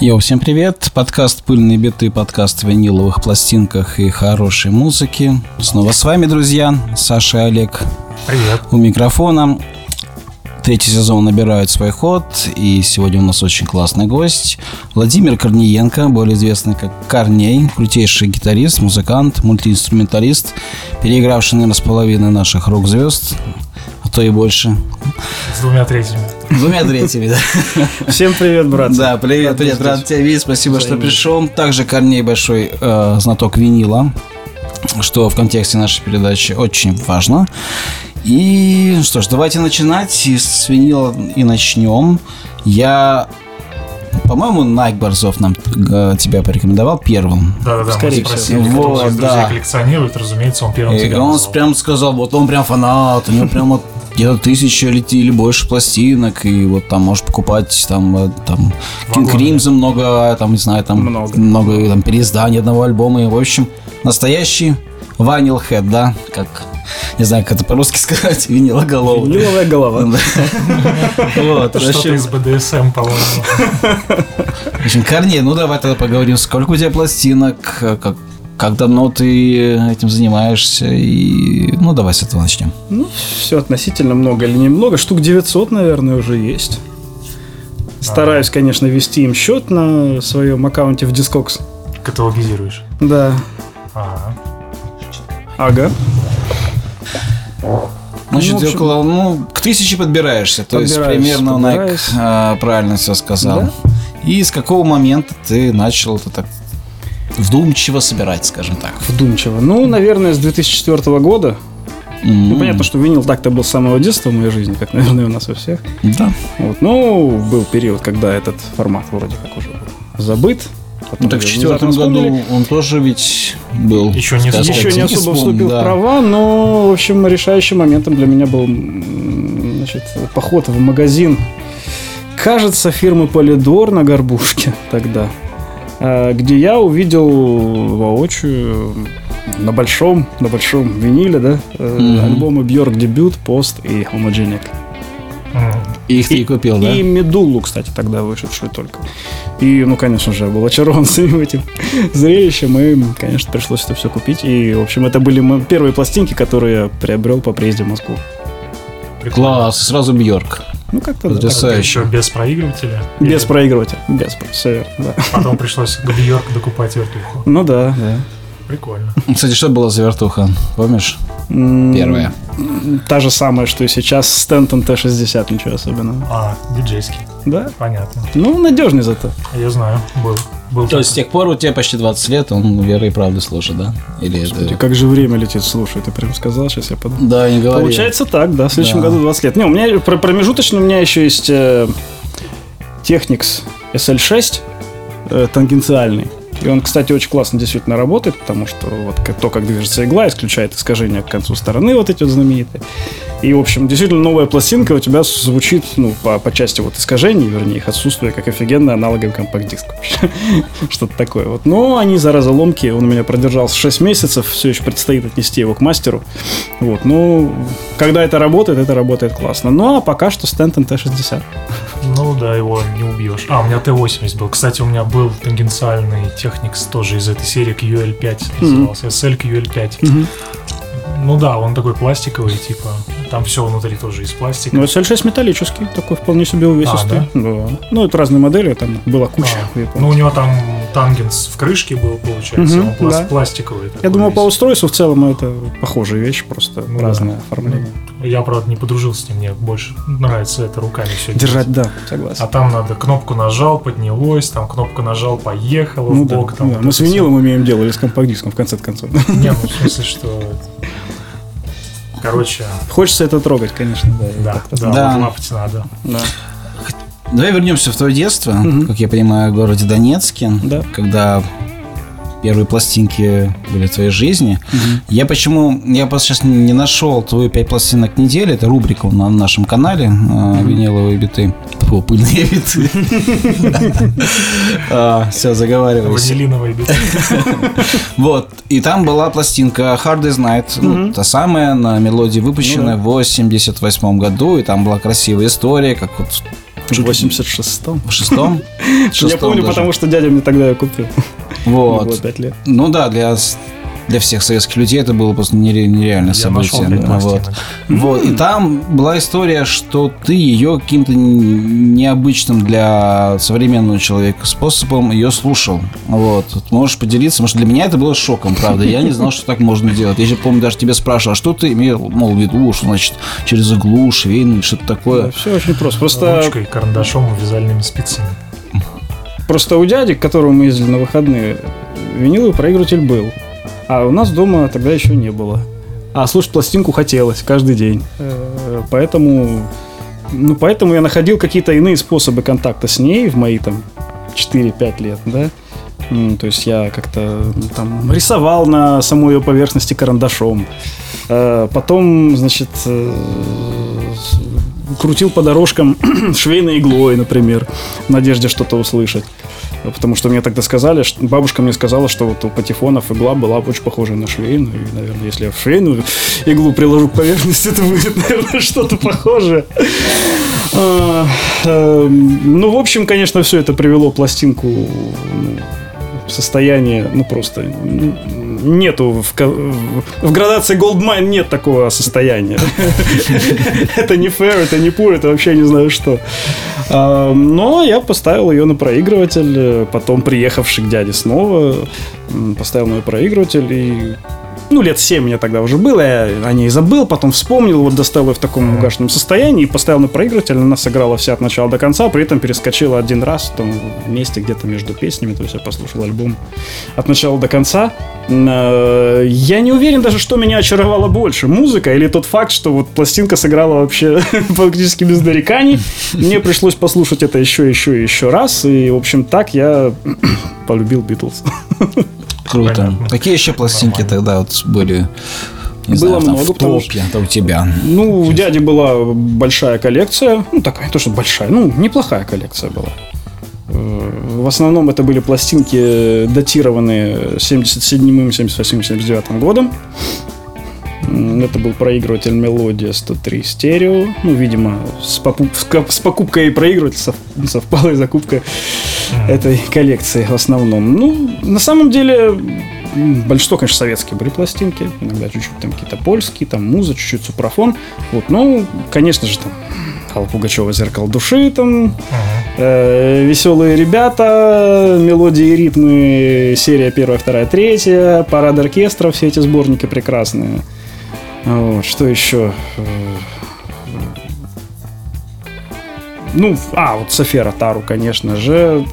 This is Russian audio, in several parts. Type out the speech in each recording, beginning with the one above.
Йоу, всем привет! Подкаст «Пыльные биты», подкаст о виниловых пластинках и хорошей музыке. Снова с вами, друзья, Саша и Олег. Привет. У микрофона. Третий сезон набирает свой ход, и сегодня у нас очень классный гость. Владимир Корниенко, более известный как Корней, крутейший гитарист, музыкант, мультиинструменталист, переигравший, наверное, с половиной наших рок-звезд, а то и больше. С двумя третьими. Двумя третьими, да. Всем привет, брат. Да, привет, привет, рад тебя видеть, спасибо, что пришел. Также Корней большой э, знаток винила, что в контексте нашей передачи очень важно. И что ж, давайте начинать и с винила и начнем. Я по-моему, Найк Борзов нам э, тебя порекомендовал первым. Да-да-да, мы Скорее спросили, всего. Вот, да. коллекционирует, разумеется, он первым И тебя он назвал. прям сказал, вот он прям фанат, у него прям вот где-то тысяча или, или больше пластинок, и вот там можешь покупать там, э, там King. Crimson много, там, не знаю, там Много. много там, переизданий одного альбома, и, в общем, настоящий ванилхед, да, как, не знаю, как это по-русски сказать, винилоголовый. Виниловая голова. Вот, что-то общем, из БДСМ, по-моему. в общем, Корней, ну давай тогда поговорим, сколько у тебя пластинок, э, как, давно ты этим занимаешься, и, ну, давай с этого начнем. Ну, все относительно много или немного. Штук 900, наверное, уже есть. Стараюсь, конечно, вести им счет на своем аккаунте в Discogs. Каталогизируешь. Да. Ага. Ага. Значит, Ну, в общем- около, ну, к тысяче подбираешься. То есть, примерно подбираюсь. а, правильно все сказал. Да. И с какого момента ты начал это так вдумчиво собирать, скажем так? Вдумчиво. Ну, наверное, с 2004 года. Ну, М, понятно, что винил так-то был с самого детства в моей жизни, как, наверное, у нас у всех. Да. Вот. Ну, был период, когда этот формат вроде как уже был забыт. Потом Ну, так в четвертом году он тоже ведь был. Еще не скажем Еще не особо вспомнил, вступил да. в права, но, в общем, решающим моментом для меня был значит, поход в магазин, кажется, фирмы Полидор на Горбушке тогда, где я увидел воочию на большом, на большом виниле, да, э, Мгм. альбомы Бьорк Дебют, Пост и Homogenic. М. Их ты и купил, да? И Медулу, кстати, тогда вышедшую только. И, ну, конечно же, я был очарован своим этим зрелищем, и, конечно, пришлось это все купить. И, в общем, это были мои первые пластинки, которые я приобрел по приезде в Москву. Прикольно. Класс, сразу Бьорк. Ну, как-то. Потрясающе. Еще без проигрывателя? Без Или проигрывателя. Без, все верно, да. Потом пришлось к Бьорк докупать вертуху. Ну да, да. Прикольно. Кстати, что было за вертуха? Помнишь? Первая. Та же самая, что и сейчас, Стентон Т-60, ничего особенного. А, диджейский. Да? Понятно. Ну, надежный зато. Я знаю, был. Был То есть с тех пор у тебя почти 20 лет, он верой и правдой служит, да? Или Господи, это... как же время летит, слушай, ты прям сказал, сейчас я подумаю. Да, не говори. Получается так, да, в следующем Да. году 20 лет. Не, у меня про- промежуточно у меня еще есть э, Technics SL6 э, тангенциальный. И он, кстати, очень классно действительно работает, потому что вот то, как движется игла, исключает искажения к концу стороны вот эти вот знаменитые. И, в общем, действительно новая пластинка у тебя звучит, ну, по, по части вот искажений, вернее, их отсутствия, как офигенный аналоговый компакт-диск. Что-то такое вот. Но они, зараза, ломкие. Он у меня продержался 6 месяцев, все еще предстоит отнести его к мастеру. Вот, ну, когда это работает, это работает классно. Ну, а пока что Стентон Т-60. Ну да, его не убьешь. А, у меня Т-80 был. Кстати, у меня был тангенциальный Technics тоже из этой серии QL5 назывался. SL QL5. Ну да, он такой пластиковый, типа. Там все внутри тоже из пластика. Ну, SL6 металлический, такой вполне себе увесистый. А, да? Ну, это разные модели, там была куча. А, ну, у него там тангенс в крышке был, получается. Мгм, он пласт- да. пластиковый. Я думаю, весь. по устройству в целом это похожая вещь, просто Ну да. разное оформление. Я, правда, не подружился с ним, мне больше нравится это руками все Держать, да, согласен. А там надо кнопку нажал, поднялось, там кнопку нажал, поехало ну в да, бок. там да, вот мы с винилом имеем дело или с компакт-диском в конце концов. Не, ну в смысле, что... Короче, Хочется это трогать, конечно, да. да, да, Да. вот лапать надо. да. Давай вернемся в твое детство, Мгм. как я понимаю, в городе Донецке, Да. когда первые пластинки были в твоей жизни. Я почему, я просто сейчас не нашел твою пять пластинок недели, это рубрика на нашем канале э, виниловые биты. Фу, пыльные биты. Все, заговаривайся. Ванилиновые биты. Вот, и там была пластинка Hard as Night, ну, та самая, на мелодии выпущенная в 88 году, и там была красивая история, как вот В 86-м. В шестом? Я помню, потому что дядя мне тогда ее купил. Вот. Было 5 лет. Ну да, для для всех советских людей это было просто нере- нереальное Я нашел событие. пять вот. пластинок. Вот. И там была история, что ты ее каким-то необычным для современного человека способом ее слушал. Вот. Можешь поделиться, потому что для меня это было шоком, правда. Я не знал, что так можно делать. Я же помню, даже тебя спрашивал, а что ты имел, мол, в виду, что значит через иглу, швейный, что-то такое. Все очень просто. Просто, Ручкой, карандашом и вязальными спицами. Просто у дяди, к которому мы ездили на выходные, виниловый проигрыватель был. А у нас дома тогда еще не было. А слушать пластинку хотелось каждый день. Э, Поэтому, ну, поэтому я находил какие-то иные способы контакта с ней в мои там 4-5 лет, да. М, То есть я как-то ну, там рисовал на самой ее поверхности карандашом. Э, Потом, значит, э, крутил по дорожкам швейной иглой, например, в надежде что-то услышать. Потому что мне тогда сказали, что бабушка мне сказала, что вот у патефонов игла была очень похожая на швейную. И, наверное, если я швейную иглу приложу к поверхности, это будет, наверное, что-то похожее. А, эм, Ну, в общем, конечно, все это привело пластинку ну, в состояние, ну, просто ну, нету в, в- градации Goldmine нет такого состояния. Это не fair, это не pure, это вообще не знаю что. Но я поставил ее на проигрыватель, э, потом приехавший к дяде снова, поставил на проигрыватель и ну, лет 7 мне тогда уже было, я о ней забыл, потом вспомнил, вот достал ее в таком угашенном состоянии и поставил на проигрыватель, она сыграла вся от начала до конца, при этом перескочила один раз в том месте где-то между песнями, то есть я послушал альбом от начала до конца. Э, Я не уверен даже, что меня очаровало больше, музыка или тот факт, что вот пластинка сыграла вообще фактически без нареканий. Мне пришлось послушать это еще, еще и еще раз, и, в общем, так я полюбил Битлз. Круто. Понятно. Какие еще пластинки Нормально. тогда вот были? Не Было знаю, там много, в потому топе, это у тебя. Ну, у дяди была большая коллекция. Ну, такая, не то, что большая, ну, неплохая коллекция была. Э, В основном это были пластинки, датированные 77-м, 78 79 годом. Это был проигрыватель Мелодия 103 стерео. Ну, видимо, с, попу- с покупкой проигрывателя сов- совпала и закупка этой коллекции в основном. Ну, на самом деле, большинство, конечно, советские были пластинки. Иногда чуть-чуть там какие-то польские, там муза, чуть-чуть супрафон. Вот, ну, конечно же, там Алла Пугачева «Зеркало души», там э, «Веселые ребята», «Мелодии и ритмы», серия первая, вторая, третья, «Парад оркестра», все эти сборники прекрасные. Вот, что еще? Ну, а, вот София Ротару, конечно же.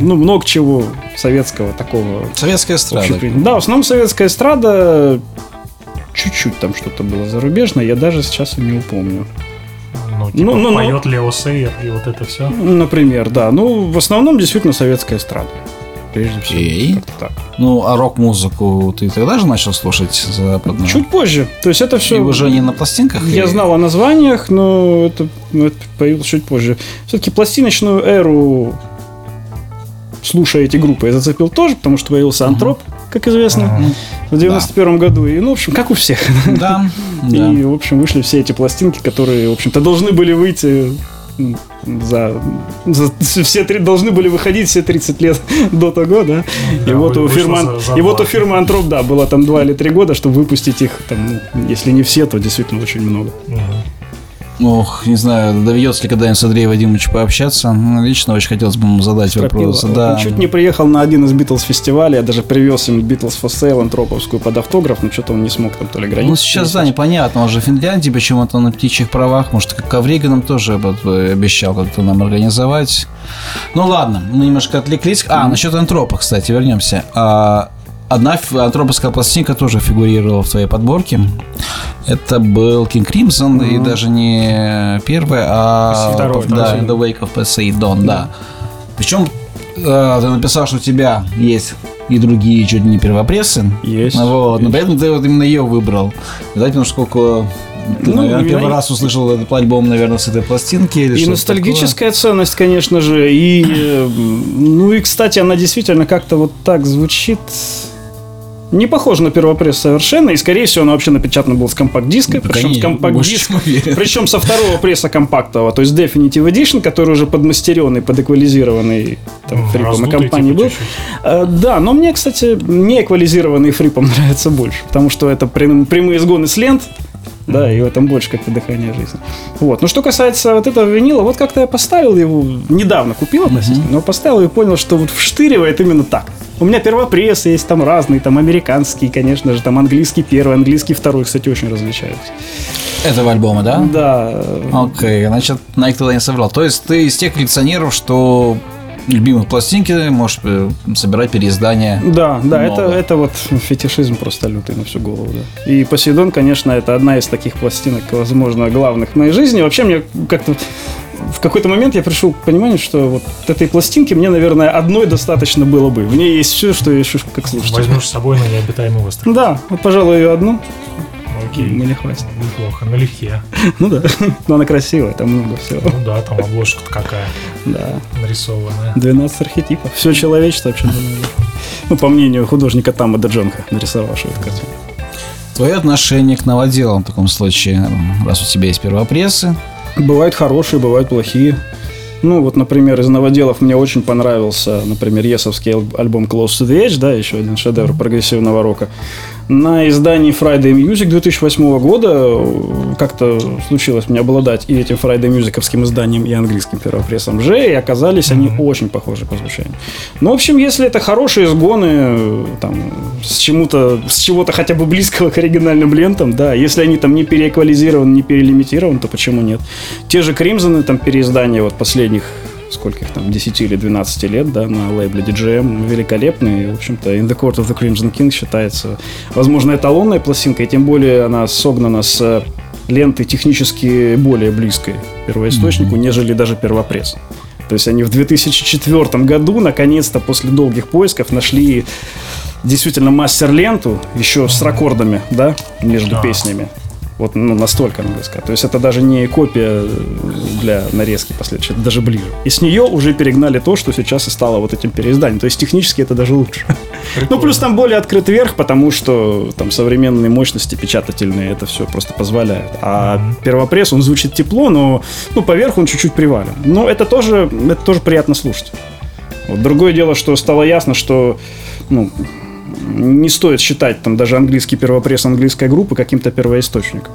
Ну, много чего советского такого. Советская эстрада. Да, в основном советская эстрада. Чуть-чуть там что-то было зарубежное, я даже сейчас и не упомню. Ну, типа, Ну, ну, ну. поет Лео Сейер и вот это все. Например, да. Ну, в основном действительно советская эстрада. Прежде всего. Как-то так. Ну, а рок-музыку ты тогда же начал слушать западную? Чуть позже. То есть это все... И уже не на пластинках? Я и- знал о названиях, но это, ну, это появилось чуть позже. Все-таки пластиночную эру, слушая эти группы, я зацепил тоже, потому что появился Антроп, как известно, в 91 году. И, ну, в общем, как у всех. Да, да. И, в общем, вышли все эти пластинки, которые, в общем-то, должны были выйти за, за- все три, должны были выходить все 30 лет до того, да. и Да, вот у фирмы, за- за и вот у фирмы Антроп, да, было там 2 или 3 года, чтобы выпустить их, там, ну, если не все, то действительно очень много. Мгм. Ох, не знаю, доведется ли когда-нибудь с Андреем Вадимовичем пообщаться. Ну, Лично очень хотелось бы ему задать вопрос. Стропила. Да. Он чуть не приехал на один из Битлз фестивалей, я даже привез им Битлз for Sale антроповскую под автограф, но что-то он не смог там то ли границу. Ну, сейчас, да, непонятно. Он же в Финляндии почему-то на птичьих правах. Может, как Коврига нам тоже об- обещал как-то нам организовать. Ну, ладно, мы немножко отвлеклись. А, насчет антропа, кстати, вернемся. А, Одна антроповская пластинка тоже фигурировала в твоей подборке. Это был King Crimson, и даже не первая, а Второй, да, the Wake of Poseidon, да. Причем э, ты написал, что у тебя есть и другие чуть не первопрессы. Есть, Вот, но есть. при этом ты вот именно ее выбрал. Знаете, ну сколько... Ты, Ну, наверное, я- первый раз услышал этот альбом, наверное, с этой пластинки или И ностальгическая ценность, конечно же. И, э, ну и, кстати, она действительно как-то вот так звучит. Не похоже на первопресс совершенно, и, скорее всего, оно вообще напечатано было с компакт-диска, Ну, причем с компакт-диск, причем со второго пресса компактового, то есть Definitive Edition, который уже подмастеренный, подэквализированный там, фрипом и компанией типа, был. Э, Да, но мне, кстати, не эквализированный фрипом нравится больше, потому что это прям- прямые сгоны с лент, да, и в этом больше как-то дыхание жизни. Вот. Но что касается вот этого винила, вот как-то я поставил его, недавно купил относительно, но поставил и понял, что вот вштыривает именно так. У меня первопрессы есть там разные, там американские, конечно же, там английский первый, английский второй, кстати, очень различаются. Этого альбома, да? Да, Окей, значит, Найк тогда не соврал. То есть ты из тех коллекционеров, что любимых пластинки можешь э, собирать переиздания. Да, да, это, Много. это вот фетишизм просто лютый на всю голову, да. И Посейдон, конечно, это одна из таких пластинок, возможно, главных в моей жизни. Вообще мне как-то в какой-то момент я пришел к пониманию, что вот этой пластинки мне, наверное, одной достаточно было бы. В ней есть все, что я ищу как слушатель. Возьмешь с собой на необитаемый остров. Да, вот, пожалуй, ее одну Окей. мне хватит. Неплохо, налегке. Ну да, но она красивая, там много всего. Ну да, там обложка какая Да, нарисованная. 12 архетипов. Все человечество вообще. Ну, по мнению художника Тама Даджонка, нарисовавшего эту картину. Твое отношение к новоделам в таком случае, раз у тебя есть первопрессы. Бывают хорошие, бывают плохие. Ну, вот, например, из новоделов мне очень понравился, например, Есовский аль- альбом Close to the Edge, да, еще один шедевр прогрессивного рока. На издании Friday Music 2008 года э, как-то случилось мне обладать и этим Friday Musicовским изданием, и английским первопрессом Ж, и оказались они очень похожи по звучанию. Ну, в общем, если это хорошие сгоны, э, там, с чему-то, с чего-то хотя бы близкого к оригинальным лентам, да, если они там не переэквализированы, не перелимитированы, то почему нет? Те же Кримзоны, там, переиздания вот последних сколько их там, 10 или 12 лет, да, на лейбле DJM, великолепный. В общем-то, In the Court of the Crimson King считается, возможно, эталонной пластинкой, тем более она согнана с э, лентой технически более близкой первоисточнику, нежели даже первопресс. То есть они в 2004 году, наконец-то, после долгих поисков, нашли действительно мастер-ленту, еще с рекордами, да, между Да. песнями. Вот ну, настолько она близка. То есть это даже не копия для нарезки последующей, это даже ближе. И с нее уже перегнали то, что сейчас и стало вот этим переизданием. То есть технически это даже лучше. Ну, плюс там более открыт верх, потому что там современные мощности печатательные это все просто позволяет. А первопресс, он звучит тепло, но ну, поверх он чуть-чуть привален. Но это тоже, это тоже приятно слушать. Вот другое дело, что стало ясно, что ну, не стоит считать там даже английский первопресс английской группы каким-то первоисточником.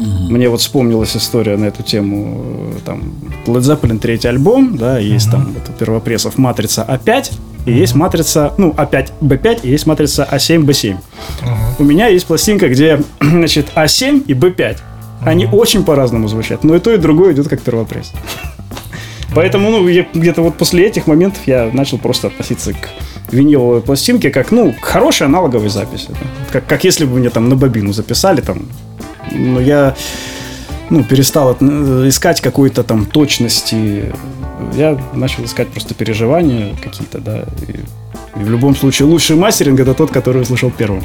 Мне вот вспомнилась история на эту тему. э, Там Led Zeppelin третий альбом, да, есть там вот у первопрессов матрица А5, и есть матрица, ну, А5, Б5, и есть матрица А7, Б7. У меня есть пластинка, где, значит, А7 и Б5. Они очень по-разному звучат, но и то, и другое идет как первопресс. Поэтому, ну, где-то вот после этих моментов я начал просто относиться к виниловой пластинке как, ну, аналоговой записи. да. Как, как если бы мне там на бобину записали там. Но я, ну, перестал э, искать какой-то там точности. Я начал искать просто переживания какие-то, да. И, и в любом случае лучший мастеринг это тот, который услышал первым.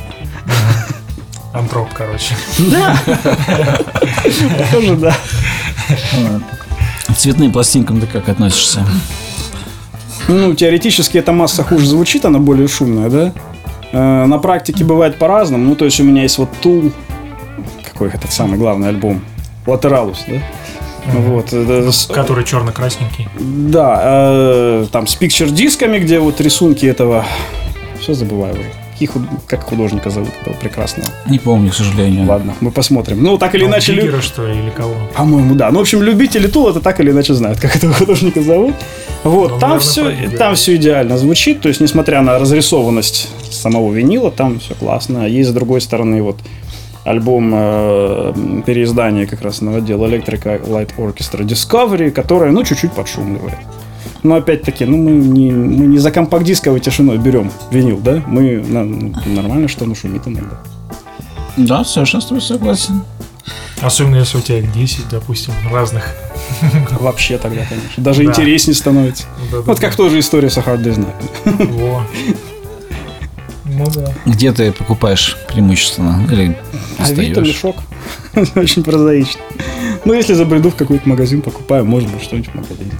Антроп, короче. Да. Тоже да. К цветным пластинкам ты как относишься? Ну, теоретически эта масса хуже звучит, она более шумная, да? Э, На практике бывает по-разному. Ну, то есть у меня есть вот Tool, какой этот самый главный альбом, Lateralus, да? Вот, это с- Который черно-красненький. да, э, там с пикчер дисками, где вот рисунки этого, все забываю уже. Каких худ- как художника зовут этого прекрасного? Не помню, к сожалению. Ладно, мы посмотрим. Ну, так или Ну, иначе... лю- Гигера, что ли, или кого? По-моему, да. Ну, в общем, любители Тула это так или иначе знают, как этого художника зовут. Вот, Ну, там наверное, все, там все идеально звучит. То есть, несмотря на разрисованность самого винила, там все классно. Есть, с другой стороны, вот альбом э, переиздания как раз на отдел Electric Light Orchestra Discovery, которое, ну, чуть-чуть подшумливает. Но опять-таки, ну, мы не, мы не за компакт-дисковой тишиной берем винил, да? Мы на- ну, нормально, что оно шумит иногда. Да, совершенно с тобой согласен. Особенно если у тебя их 10, допустим, разных. Вообще тогда, конечно. Даже Да. интереснее становится. Да-да-да. Вот как тоже история с Hard Night. Во. Ну да. Где ты покупаешь преимущественно? Или Авито, мешок. Очень прозаично. Ну, если забреду в какой-то магазин, покупаю, может быть, что-нибудь в магазине.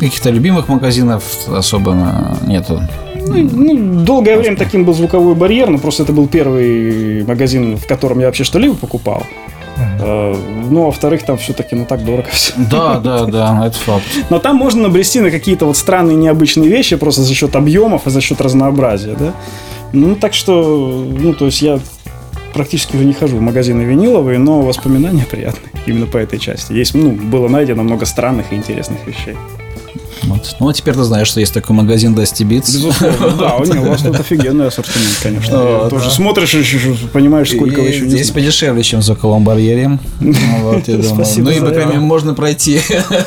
Каких-то любимых магазинов особо нету? Ну, ну, долгое время таким был звуковой барьер, но просто это был первый магазин, в котором я вообще что-либо покупал. Э, Ну, а во-вторых, там все-таки, ну, так дорого все. Да, да, да, это факт. Но там можно набрести на какие-то вот странные, необычные вещи просто за счет объемов и за счет разнообразия, да. Ну, так что, ну, то есть я практически уже не хожу в магазины виниловые, но воспоминания приятные именно по этой части. Есть, ну, было найдено много странных и интересных вещей. Вот. Ну, а теперь ты знаешь, что есть такой магазин Dusty Beats. Безусловно, да, у, не, у вас тут офигенный ассортимент, конечно. Тоже да. смотришь и понимаешь, сколько вы И еще не Здесь подешевле, чем в звуковом барьере. Ну, вот, я думаю. Спасибо Ну и, по крайней мере, можно пройти,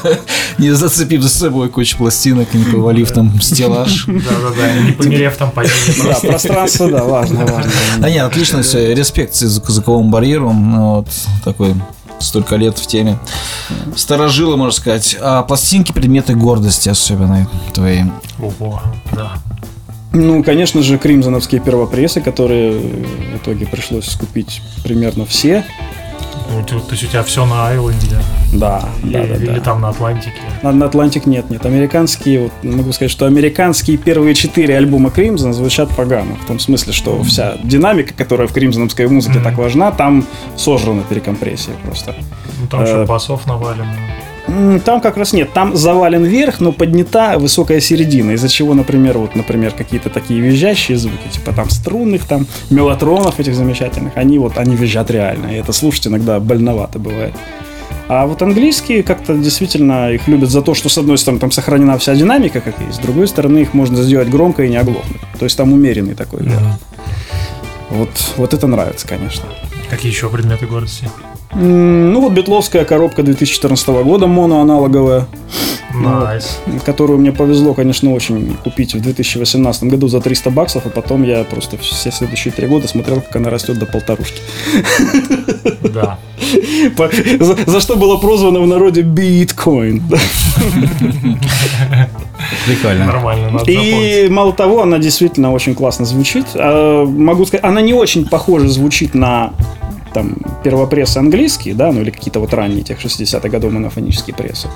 не зацепив за собой кучу пластинок, не повалив там стеллаж. Да-да-да, не померев там падение Да, пространство, да, важно, важно. А нет, отлично все, респект звук- звуковому барьеру, ну, вот такой столько лет в теме. Старожилы, можно сказать. А пластинки предметы гордости особенно твои. Ого, да. Ну, конечно же, кримзоновские первопрессы, которые в итоге пришлось скупить примерно все. Ну, то, есть у тебя все на Айленде Да, или, да, да, или да. там на Атлантике. На, на Атлантик нет, нет. Американские, вот могу сказать, что американские первые четыре альбома Crimson звучат погано. В том смысле, что вся динамика, которая в кримзоновской музыке Мгм. так важна, там сожрана перекомпрессия просто. Ну там Э, что, басов навалено. Там как раз нет. Там завален верх, но поднята высокая середина, из-за чего, например, вот, например, какие-то такие визжащие звуки, типа там струнных, там мелатронов этих замечательных, они вот, они визжат реально, и это слушать иногда больновато бывает. А вот английские как-то действительно их любят за то, что с одной стороны там сохранена вся динамика, как есть, с другой стороны их можно сделать громко и не оглохнуть. То есть там умеренный такой. Мгм. Вот, вот это нравится, конечно. Какие еще предметы гордости? Ну вот битловская коробка 2014 года, моноаналоговая. Nice. которую мне повезло, конечно, очень купить в 2018 году за 300 баксов, а потом я просто все следующие три года смотрел, как она растет до полторушки. Да. За, за что было прозвано в народе биткоин. Прикольно. Нормально, надо запомнить. И мало того, она действительно очень классно звучит. А, Могу сказать, она не очень похоже звучит на там первопрессы английские, да, ну или какие-то вот ранние тех 60-х годов монофонические прессы.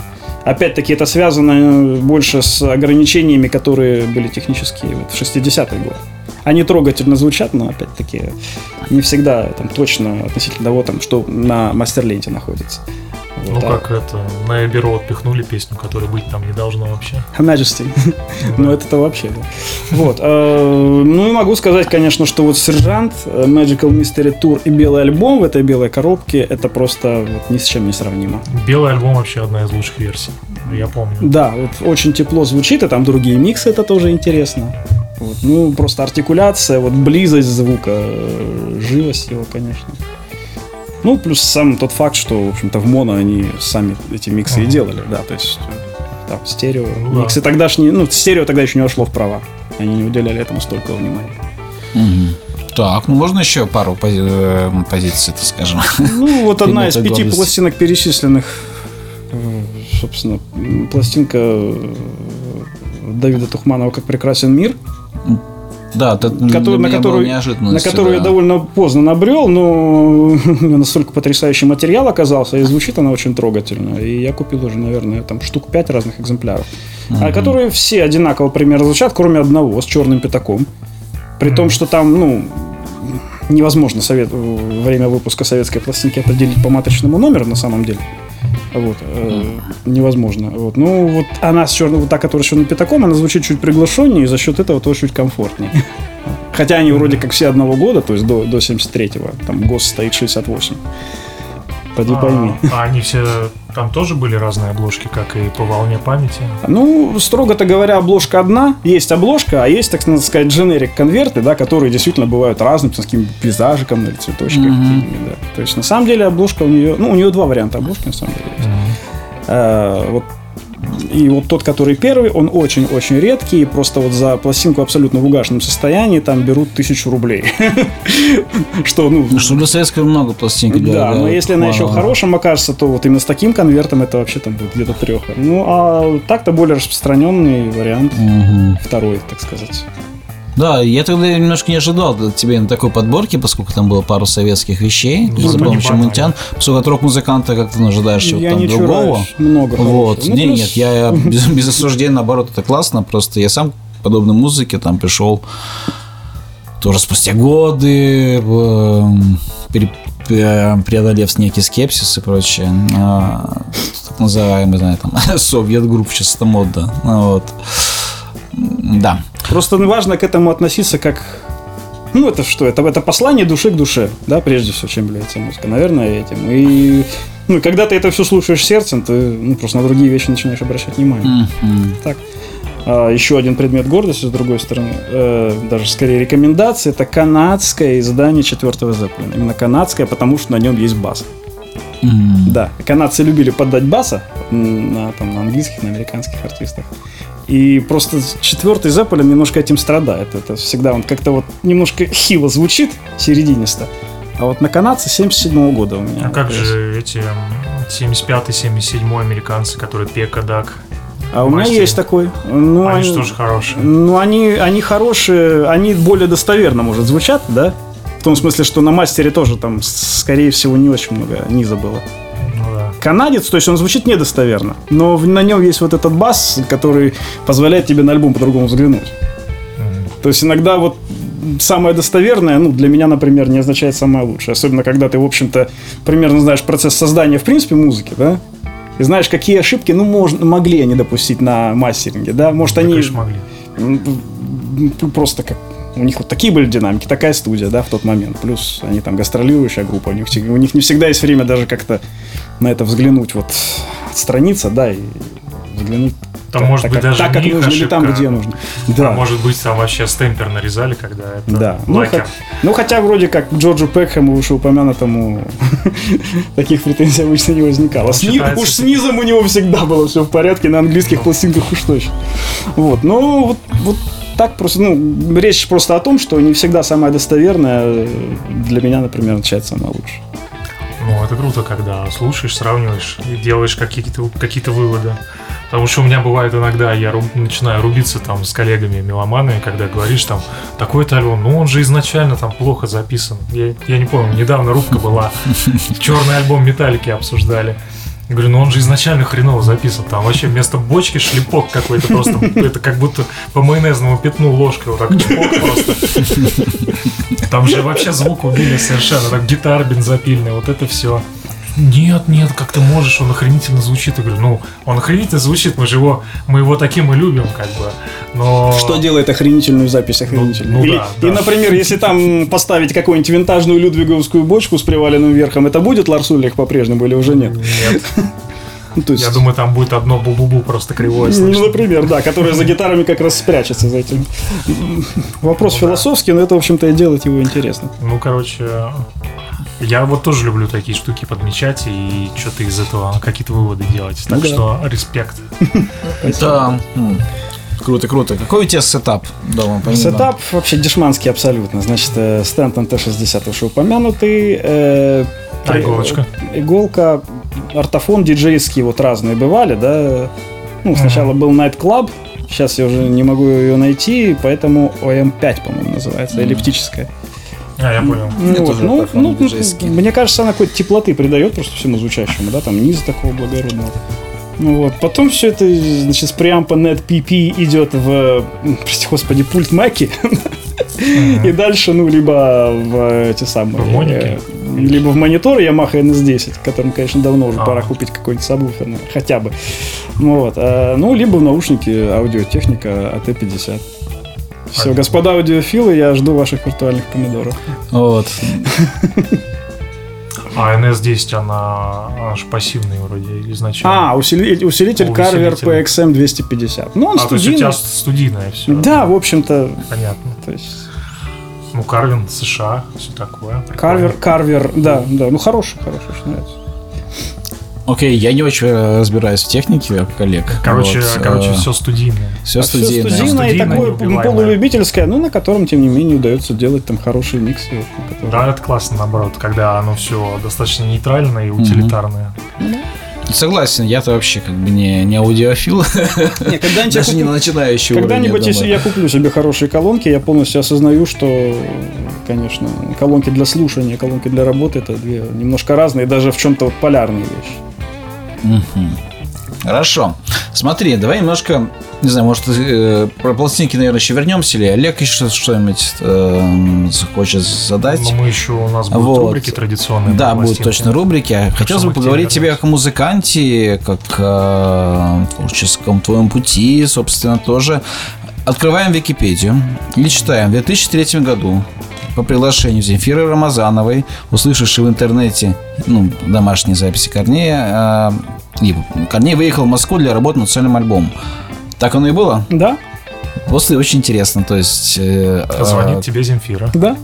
Опять-таки это связано больше с ограничениями, которые были технические вот в 60-й год. Они трогательно звучат, но опять-таки не всегда там точно относительно того, там, что на мастерленте находится. Ну Вот, а- как это, на Эберу отпихнули песню, которая быть там не должно вообще. Her Majesty. Ну, это-то вообще, да. Вот. э, Ну, и могу сказать, конечно, что вот Сержант, э, Magical Mystery Tour и белый альбом в этой белой коробке, это просто вот ни с чем не сравнимо. Белый альбом вообще одна из лучших версий. Я помню. Да, вот очень тепло звучит, и там другие миксы, это тоже интересно. Вот. Ну, просто артикуляция, вот близость звука, э, живость его, конечно. Ну, плюс сам тот факт, что, в общем-то, в моно они сами эти миксы и Ага. делали, да, то есть там стерео, Ну да. миксы тогдашние, ну, стерео тогда еще не вошло в права, они не уделяли этому столько внимания. Мгм. Так, ну можно еще пару пози- э, позиций, так скажем. Ну, вот одна из пяти пластинок перечисленных, э, собственно, пластинка э, Давида Тухманова «Как прекрасен мир», Да, это Который- на которую- на которую я да. довольно поздно набрел, но настолько потрясающий материал оказался, и звучит она очень трогательно. И я купил уже, наверное, там штук 5 разных экземпляров. А которые все одинаково примерно звучат, кроме одного с черным пятаком. При том, что там, ну, невозможно совет, время выпуска советской пластинки определить по маточному номеру на самом деле. Вот, э, невозможно. Вот. Ну, вот она с черным, вот та, которая с черным пятаком, она звучит чуть приглашеннее, и за счет этого тоже чуть комфортнее. Хотя они вроде как все одного года, то есть до, до 73-го. Там ГОС стоит 68. Поди пойми. А, а они все там тоже были разные обложки, как и по волне памяти. Ну, строго-то говоря, обложка одна. Есть обложка, а есть, так сказать, дженерик конверты, да, которые действительно бывают разными, с каким пейзажиком или цветочками. Какими, да. То есть, на самом деле, обложка у нее... Ну, у нее два варианта обложки, на самом деле. есть. Э, вот и вот тот, который первый, он очень-очень редкий. Просто вот за пластинку абсолютно в угашенном состоянии там берут тысячу рублей. Что, ну, Ну, что для советского много пластинки. да, но если она еще в хорошем окажется, то вот именно с таким конвертом это вообще там будет где-то треха. Ну, а так-то более распространенный вариант, второй, так сказать. Да, я тогда немножко не ожидал от тебя на такой подборке, поскольку там было пару советских вещей Ну, за помощью мультян. Поскольку от рок-музыканта как-то ожидаешь чего-то там другого. много Вот. Ну, не, плюс- нет, я без, без осуждения, наоборот, это классно. Просто я сам подобной музыке, там пришел тоже спустя годы, эм, преодолев некий скепсис и прочее, так называемый, знаю, там, совет-групп, сейчас это модно, вот. Да. Просто важно к этому относиться как ну, это что? Это, это послание души к душе, да, прежде всего, чем является музыка. Наверное, этим. И ну, когда ты это все слушаешь сердцем, ты ну, просто на другие вещи начинаешь обращать внимание. Mm-hmm. Так. А, еще один предмет гордости, с другой стороны, э, даже скорее рекомендация, это канадское издание четвертого Зеппелина. Именно канадское, потому что на нем есть бас. Mm-hmm. Да, канадцы любили поддать баса на, там, на английских, на американских артистах. И просто четвертый Зеппелин немножко этим страдает. Это всегда он как-то вот немножко хило звучит, серединисто. А вот на канадце 77 года у меня. А как же эти 75-77 американцы, которые Пека Дак? А у меня есть такой. Ну, они, они же тоже хорошие. Ну, они, они хорошие, они более достоверно, может, звучат, да? В том смысле, что на мастере тоже там, скорее всего, не очень много низа было канадец, то есть он звучит недостоверно, но на нем есть вот этот бас, который позволяет тебе на альбом по-другому взглянуть. Mm-hmm. То есть иногда вот самое достоверное, ну, для меня, например, не означает самое лучшее. Особенно, когда ты, в общем-то, примерно знаешь процесс создания, в принципе, музыки, да? И знаешь, какие ошибки, ну, можно, могли они допустить на мастеринге, да? Может, да, они... Конечно, могли. Просто как у них вот такие были динамики, такая студия, да, в тот момент. Плюс они там гастролирующая группа, у них, у них не всегда есть время даже как-то на это взглянуть, вот отстраниться, да, и взглянуть там так, может так, быть даже так, как нужно, ошибка, или там, где нужно. Да. А может быть, там вообще стемпер нарезали, когда это да. Ну, х- ну, хотя вроде как Джорджу Пекхэму вышеупомянутому таких претензий обычно не возникало. Сни- уж с низом у него всегда было все в порядке, на английских пластинках уж точно. Вот, ну, вот, вот так просто, ну, речь просто о том, что не всегда самое достоверное для меня, например, начинает самое лучшее. Ну, это круто, когда слушаешь, сравниваешь и делаешь какие-то какие выводы. Потому что у меня бывает иногда, я руб, начинаю рубиться там с коллегами меломанами, когда говоришь там, такой-то альбом, ну он же изначально там плохо записан. Я, я не помню, недавно рубка была, черный альбом Металлики обсуждали. Я говорю, ну он же изначально хреново записан. Там вообще вместо бочки шлепок какой-то просто. Это как будто по майонезному пятну ложкой вот так чпок просто. Там же вообще звук убили совершенно. Так гитара бензопильная, вот это все. Нет, нет, как ты можешь, он охренительно звучит. Я говорю, ну, он охренительно звучит, мы же его, мы его таким и любим, как бы. Но... Что делает охренительную запись охренительной? Ну, ну, Или, да, и, да. например, если там поставить какую-нибудь винтажную людвиговскую бочку с приваленным верхом, это будет Ларс Ульрих по-прежнему или уже нет? Нет. Ну, то есть... Я думаю, там будет одно бу-бу-бу просто кривое слышно. Ну, например, да, которое за гитарами как раз спрячется за этим. Вопрос ну, философский, но это, в общем-то, и делает его интересно. Ну, короче, я вот тоже люблю такие штуки подмечать и что-то из этого какие-то выводы делать. Так ну, что респект. Да. Круто, круто. Какой у тебя setup дома? Setup вообще дешманский абсолютно. Значит, э, Stanton T-60 уже упомянутый. Э, а иголочка? Иголка, Ortofon диджейские вот разные бывали, да. Ну, сначала был Night Club, сейчас я уже не могу ее найти, поэтому OM5, по-моему, называется, эллиптическая. А, я понял. Ну, вот, ну, ну, ну, мне кажется, она какой-то теплоты придает просто всему звучащему, да, там низ такого благородного. Ну вот, потом все это, значит, с преампа NetPP идет в, прости господи, пульт Маки. И дальше, ну, либо в эти самые... В либо в монитор Yamaha NS10, которым, конечно, давно уже а. пора купить какой-нибудь сабвуфер, хотя бы. Ну, вот. А, ну, либо в наушники аудиотехника AT50. Все, господа аудиофилы, я жду ваших виртуальных помидоров. Вот. А NS10, она аж пассивный вроде изначально. А, усилитель, усилитель Carver PXM 250. Ну, он а, студийный. то есть у тебя студийное все. Да, в общем-то. Понятно. То есть... Ну, Карвин, США, все такое. Карвер, Карвер, да, да. Ну, хороший, хороший, очень нравится. Окей, я не очень э, разбираюсь в технике, коллег. Короче, вот, короче, э, все студийное. Все студийное. Все студийное и такое полулюбительское, но на котором, тем не менее, удается делать там хорошие миксы. Которые... Да, это классно, наоборот, когда оно все достаточно нейтральное и утилитарное. Mm-hmm. Согласен, я-то вообще как бы не, не аудиофил. Не, когда-нибудь Даже не на начинающий Когда-нибудь, если я куплю себе хорошие колонки, я полностью осознаю, что, конечно, колонки для слушания, колонки для работы это две немножко разные, даже в чем-то вот полярные вещи. Угу. Хорошо. Смотри, давай немножко, не знаю, может, э, про пластинки, наверное, еще вернемся, или Олег еще что-нибудь э, захочет задать. Но мы еще, у нас будут Вот. рубрики традиционные. Да, будут точно рубрики. Хотелось бы поговорить тебе как о музыканте, как о творческом твоем пути, собственно, тоже. Открываем Википедию и читаем. В 2003 году по приглашению Земфиры Рамазановой, услышавшей в интернете ну, домашние записи Корнея, э, Корней выехал в Москву для работы над сольным альбомом. Так оно и было? Да, После очень интересно. То есть... э, Звонит э, тебе Земфира. да.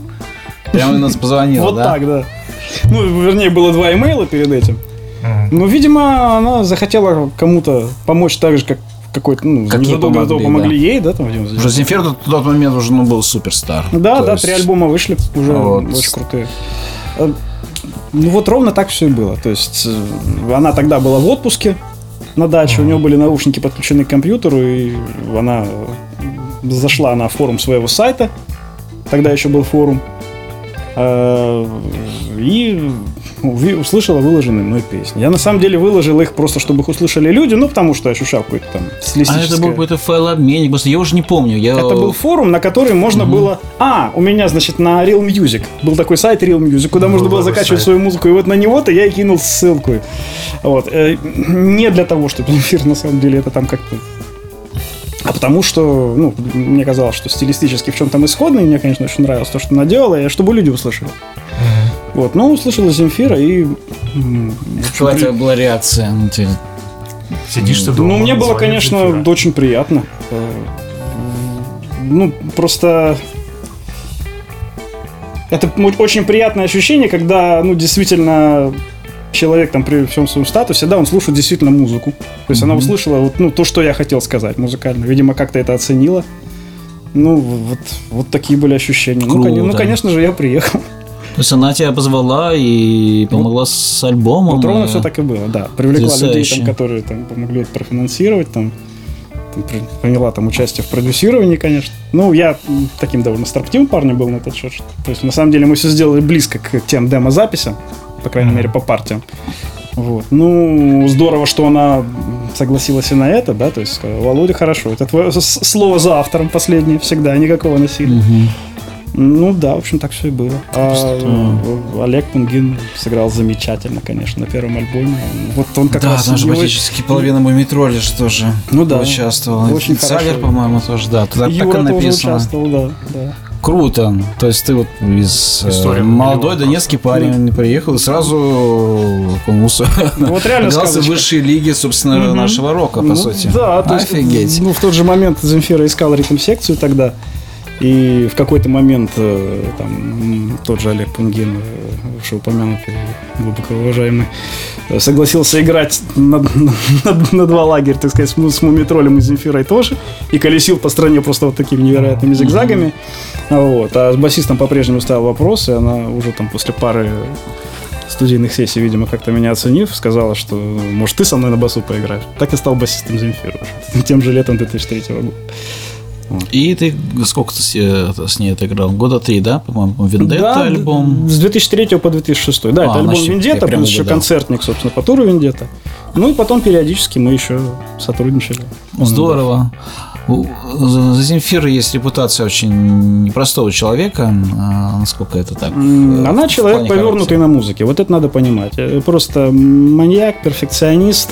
Прямо нас позвонил, вот да? так, да. Ну, вернее, было два имейла перед этим. Ну, видимо, она захотела кому-то помочь так же, как какой-то, ну, Как незадолго до того помогли, помогли ей, да, там, видимо, Уже Земфир в тот момент уже ну, был суперстар. Да, То да, есть- три альбома вышли, уже Вот. очень крутые. Э, Ну вот ровно так все и было. То есть э, она тогда была в отпуске на даче, у нее были наушники подключены к компьютеру, и она э, зашла на форум своего сайта, тогда еще был форум, и услышала выложенные мной песни. Я на самом деле выложил их просто, чтобы их услышали люди, ну потому что ощущал какой-то там А стилистическое... это был какой-то файлообменник, просто я уже не помню. Я... Это был форум, на который можно было... А, у меня, значит, на Real Music. Был такой сайт Real Music, куда можно было закачивать сайт. свою музыку. И вот на него-то я и кинул ссылку. Вот. Э, Не для того, чтобы эфир, на самом деле, это там как-то... А потому что, ну, мне казалось, что стилистически в чем там исходно, и мне, конечно, очень нравилось то, что она делала, и чтобы люди услышали. Вот, но услышала Земфира, и... м, в общем, Какая у тебя была реакция? на те- Сидишь ты дома. Ну, мне было, конечно, Земфира. очень приятно. Э, Ну, просто... Это очень приятное ощущение, когда, ну, действительно, человек там при всем своем статусе, да, он слушает действительно музыку. То есть она Мгм. услышала вот, ну, то, что я хотел сказать музыкально. Видимо, как-то это оценила. Ну, вот, вот такие были ощущения. Ну, коне- ну, Круто. конечно же, я приехал. То есть она тебя позвала и помогла с альбомом. Вот ровно и- все так и было, да. Привлекла людей, Потрясающе. там, которые там, помогли это профинансировать, там, там, при- приняла там участие в продюсировании, конечно. Ну, я таким довольно строптивым парнем был на этот счет. То есть, на самом деле, мы все сделали близко к тем демо-записям, по крайней мере, по партиям. Вот. Ну, здорово, что она согласилась и на это, да, то есть сказала, Володя, хорошо, это твое слово за автором последнее всегда, никакого насилия. Мгм. Ну да, в общем, так все и было. А э, Олег Пунгин сыграл замечательно, конечно, на первом альбоме. Вот он как да, раз... там же его- практически половина Мумитроли же тоже Ну да. участвовала. Очень хорошо. по-моему, тоже, да. Туда так и Юра тоже написано. участвовал, да. да. Круто. То есть ты вот из э, История молодой донецкий парень приехал и сразу окунулся. Ну, Вот реально Оказался в сказочка. высшей лиге, собственно, Мгм. нашего рока, по Ну, сути. Да, то есть, Офигеть. ну, в тот же момент Земфира искала ритм-секцию тогда. И в какой-то момент э, там тот же Олег Пунгин, э, уже упомянутый, глубоко уважаемый, э, согласился играть на, на- на два лагеря, так сказать, с, с Мумитролем и Земфирой тоже. И колесил по стране просто вот такими невероятными зигзагами. Вот. А с басистом по-прежнему ставил вопрос, и она уже там после пары студийных сессий, видимо, как-то меня оценив, сказала, что может ты со мной на басу поиграешь. Так и стал басистом Земфира. Тем же летом 2003 года. И ты сколько ты с, э, с ней отыграл? Года три, да, по-моему, Вендетта Да, альбом. С 2003 по 2006. Да, А, это альбом значит, Вендетта, плюс еще концертник, собственно, по туру Вендетта. Ну и потом периодически мы еще сотрудничали. Здорово. У- За Земфирой есть репутация очень непростого человека. А, Насколько это так? Э, Она человек, повернутый характера? на музыке. Вот это надо понимать. Э, Просто маньяк, перфекционист.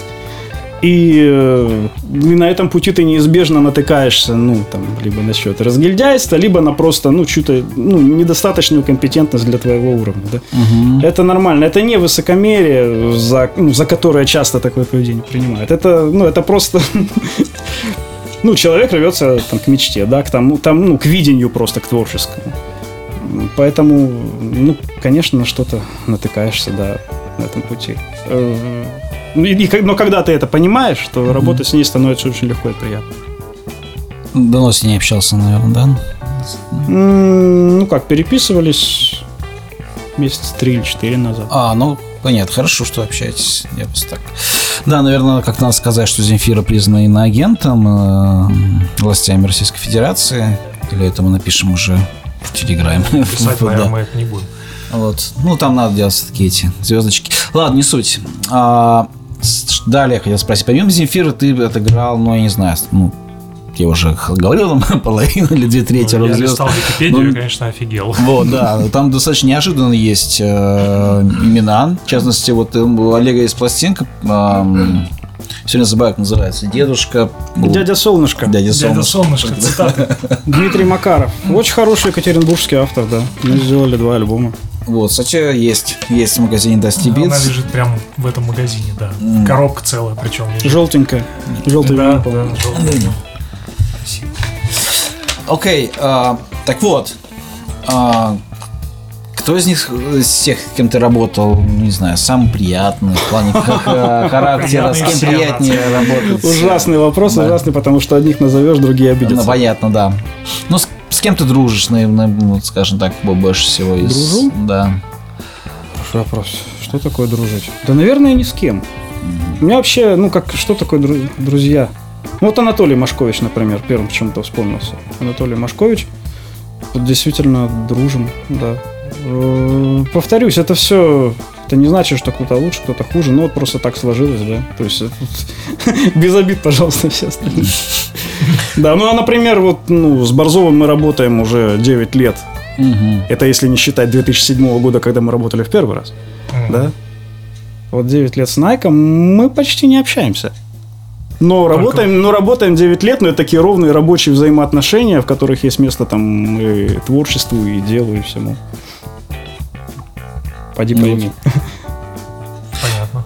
И, э, и на этом пути ты неизбежно натыкаешься, ну, там, либо на счет разгильдяйства, либо на просто, ну, чью-то, ну, недостаточную компетентность для твоего уровня, да. Мгм. Это нормально. Это не высокомерие, за, ну, за которое часто такое поведение принимают. Это, ну, это просто... Ну, человек рвется там, к мечте, да, к тому, там, ну, к видению просто, к творческому. Поэтому, ну, конечно, на что-то натыкаешься, да, на этом пути. Ну, но когда ты это понимаешь, то работать с ней становится очень легко и приятно. Давно с ней общался, наверное, да? Ну как, переписывались месяца три или четыре назад. А, ну, понятно, хорошо, что общаетесь. Я просто так. Да, наверное, как надо сказать, что Земфира признана иноагентом э, властями Российской Федерации. Или это мы напишем уже в Телеграме. Писать, наверное, да. мы это не будем. Вот. Ну, там надо делать все-таки эти звездочки. Ладно, не суть. А, далее хотел спросить. Помимо Земфира ты отыграл, ну, я не знаю, ну, я уже говорил, там половину или две трети Ну, я листал Википедию, Ну, конечно, офигел. Вот, да, там достаточно неожиданно есть э, имена. В частности, вот э, у Олега есть пластинка, эм, сегодня забываю, как называется, дедушка. Дядя Солнышко. Дядя Дядя Солнышко. Солнышко, цитата. Дмитрий Макаров. Очень хороший екатеринбургский автор, да. Мы сделали два альбома. Вот, кстати, есть, есть в магазине Dusty Она Beats. лежит прямо в этом магазине, да. Коробка целая, причем. лежит. Желтенькая. Желтый Да, винил, да, желтая. Красиво. Окей, а, так вот, а, кто из них, из тех, с кем ты работал, не знаю, самый приятный в плане ха- ха- характера, с кем приятнее работать? Ужасный вопрос, ужасный, потому что одних назовешь, другие Ну, обидятся. понятно, да. Ну, кем ты дружишь, наверное, ну, скажем так, бо- больше всего из... Дружу? Да. Хороший вопрос. Что такое дружить? Да, наверное, ни с кем. У меня вообще, ну, как, что такое дру- друзья? Ну, вот Анатолий Машкович, например, первым почему-то вспомнился. Анатолий Машкович. Вот действительно дружим, да. Э, Повторюсь, это все... Это не значит, что кто-то лучше, кто-то хуже, но вот просто так сложилось, да. То есть без обид, пожалуйста, все остальные. Да, ну а, например, вот ну, с Борзовым мы работаем уже 9 лет. Это если не считать 2007 года, когда мы работали в первый раз. Да? Вот 9 лет с Найком мы почти не общаемся. Но работаем, но работаем 9 лет, но это такие ровные рабочие взаимоотношения, в которых есть место там и творчеству, и делу, и всему. Поди Ну, пойми. Понятно.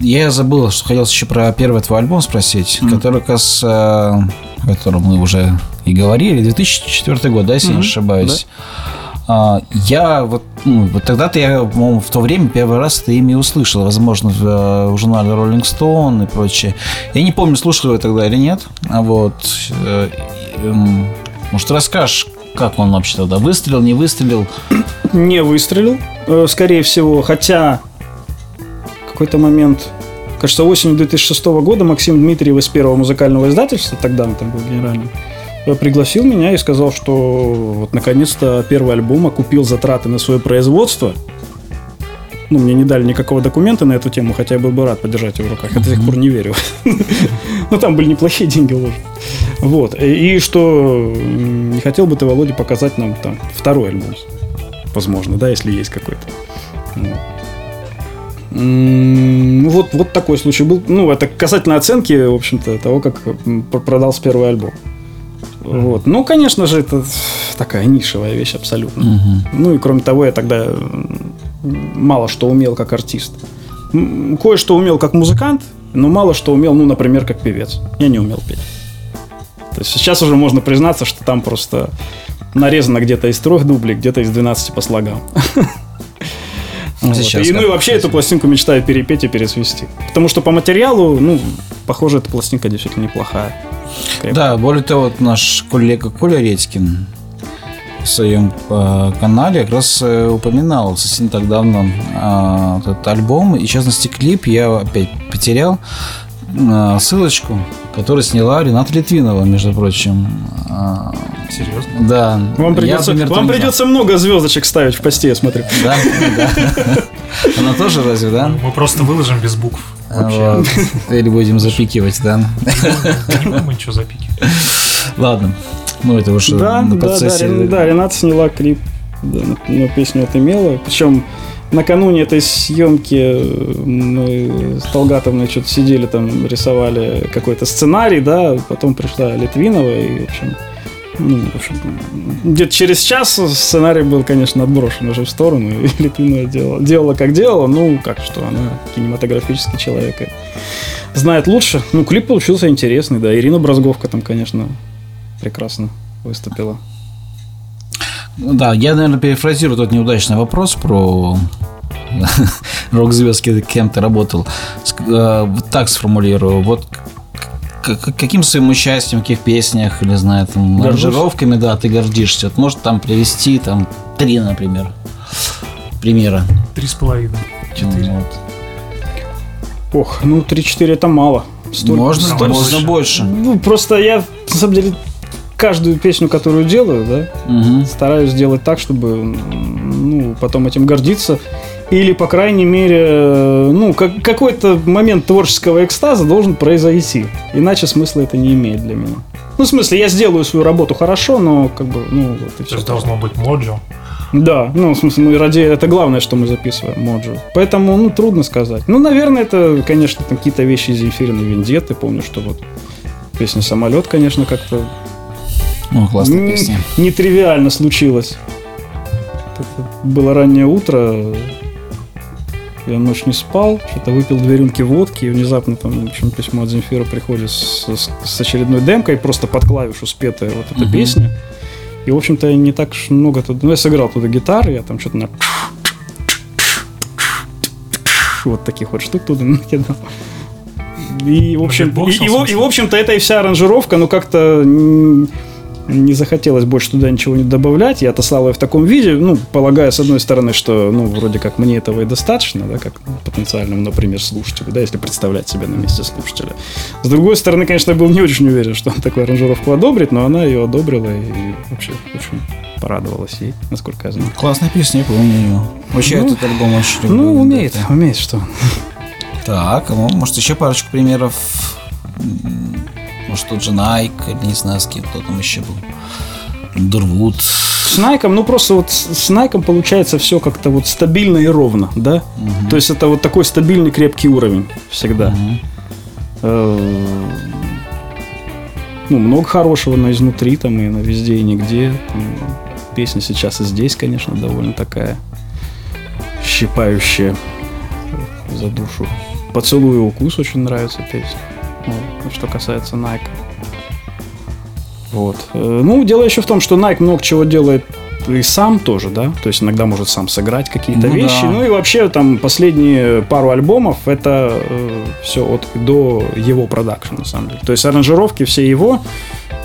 Я забыл, что хотел еще про первый твой альбом спросить, который как раз, э, о котором мы уже и говорили, 2004 год, да, если не Мгм, ошибаюсь. А, Я вот, ну, вот тогда-то я, по-моему, в то время первый раз это имя и услышал, возможно, в, э, в журнале Rolling Stone и прочее. Я не помню, слушал его тогда или нет. А вот, э, эм, может, расскажешь, как он вообще тогда выстрелил, не выстрелил? Не выстрелил, скорее всего, хотя какой-то момент, кажется, осенью 2006 года Максим Дмитриев из первого музыкального издательства, тогда он там был генеральным, э, пригласил меня и сказал, что вот наконец-то первый альбом окупил затраты на свое производство. Ну, мне не дали никакого документа на эту тему, хотя я был бы рад подержать его в руках. Я до сих пор не верю. Но там были неплохие деньги вложены. Вот. И что не хотел бы ты, Володя, показать нам там второй альбом возможно, да, если есть какой-то. Ну, вот, вот такой случай был. Ну, это касательно оценки, в общем-то, того, как продался первый альбом. Вот. Ну, конечно же, это такая нишевая вещь абсолютно. Мгм. Ну и кроме того, я тогда мало что умел как артист. Кое-что умел как музыкант, но мало что умел, ну, например, как певец. Я не умел петь. То есть сейчас уже можно признаться, что там просто нарезано где-то из трех дублей, где-то из 12 по слогам. Вот. Сейчас И, ну и вообще эту пластинку мечтаю перепеть и пересвести. Потому что по материалу, ну, похоже, эта пластинка действительно неплохая. Крепкая. Да, более того, вот наш коллега Коля Редькин в своем э, канале как раз э, упоминал совсем не так давно э, вот этот альбом. И, в частности, клип я опять потерял э, ссылочку, которую сняла Рената Литвинова, между прочим. А, Серьезно? да. Вам Я, придется, например, вам придется много звездочек ставить в посте, я смотрю. Да, да. Она тоже разве, да? Мы просто выложим без букв. Вот. Или будем запикивать, да? Не будем мы ничего запикивать. Ладно. Ну, это уже Да, на да, да, процессе. Рен- да, Рената сняла клип да, на, на песню от Имела. Причем накануне этой съемки э, мы с Толгатовной что-то сидели там, рисовали какой-то сценарий, да, потом пришла Литвинова и, в общем, ну, в общем, где-то через час сценарий был, конечно, отброшен уже в сторону, и Литвинова делала, делала как делала, ну, как что, она кинематографический человек, и знает лучше. Ну, клип получился интересный, да, Ирина Бразговка там, конечно, прекрасно выступила. Ну Да, я, наверное, перефразирую тот неудачный вопрос про рок-звезд, кем ты работал. Э, так сформулирую. Вот каким своим участием, в каких песнях, или, знаю, там, Горжусь. аранжировками, да, ты гордишься? Вот может там привести, там, три, например, примера. Три с половиной. Четыре. Вот. Ох, ну 3-4 это мало. Столько- Можно, столько- можно больше. Ну, просто я, на самом деле, каждую песню, которую делаю, да, Мгм. стараюсь сделать так, чтобы, ну, потом этим гордиться. Или, по крайней мере, ну, как, какой-то момент творческого экстаза должен произойти. Иначе смысла это не имеет для меня. Ну, в смысле, я сделаю свою работу хорошо, но как бы, ну, вот и То все. есть должно быть моджо. Да, ну, в смысле, ну, ради, это главное, что мы записываем, моджу. Поэтому, ну, трудно сказать. Ну, наверное, это, конечно, какие-то вещи из Земфирины Вендетты. Помню, что вот песня «Самолет», конечно, как-то Ну, классная м, песня. нетривиально случилось. Это Было раннее утро, я ночь не спал, что-то выпил две рюмки водки, и внезапно там, в общем, письмо от Земфира приходит с, с- с очередной демкой, просто под клавишу спетая вот эта Мгм. песня. И, в общем-то, я не так уж много тут... Ну, я сыграл туда гитары, я там что-то на... Вот таких вот штук туда накидал. И, в общем, и, и, и, в общем-то, это и вся аранжировка, ну, как-то не захотелось больше туда ничего не добавлять. Я отослал ее в таком виде, ну, полагая, с одной стороны, что, ну, вроде как мне этого и достаточно, да, как потенциальному, например, слушателю, да, если представлять себя на месте слушателя. С другой стороны, конечно, я был не очень уверен, что он такую аранжировку одобрит, но она ее одобрила и вообще очень порадовалась ей, насколько я знаю. Классная песня, я помню ее. Вообще, Ну, этот альбом очень люблю. Ну, умеет, Да. умеет что. Так, ну, может, еще парочку примеров. Может, тот же Найк, или не знаю, с кем кто там еще был. Дурвуд. С Найком, ну просто вот с Найком получается все как-то вот стабильно и ровно, да? То есть это вот такой стабильный крепкий уровень всегда. Э, Ну, много хорошего на изнутри, там и на везде и нигде. Там Песня сейчас и здесь, конечно, довольно такая щипающая за душу. Поцелуй и укус очень нравится песня. Ну, что касается Найка. Вот. Э, Ну, дело еще в том, что Nike много чего делает и сам тоже, да, то есть иногда может сам сыграть какие-то Ну вещи. да. Ну и вообще там последние пару альбомов это все от до его продакшн на самом деле. То есть аранжировки все его.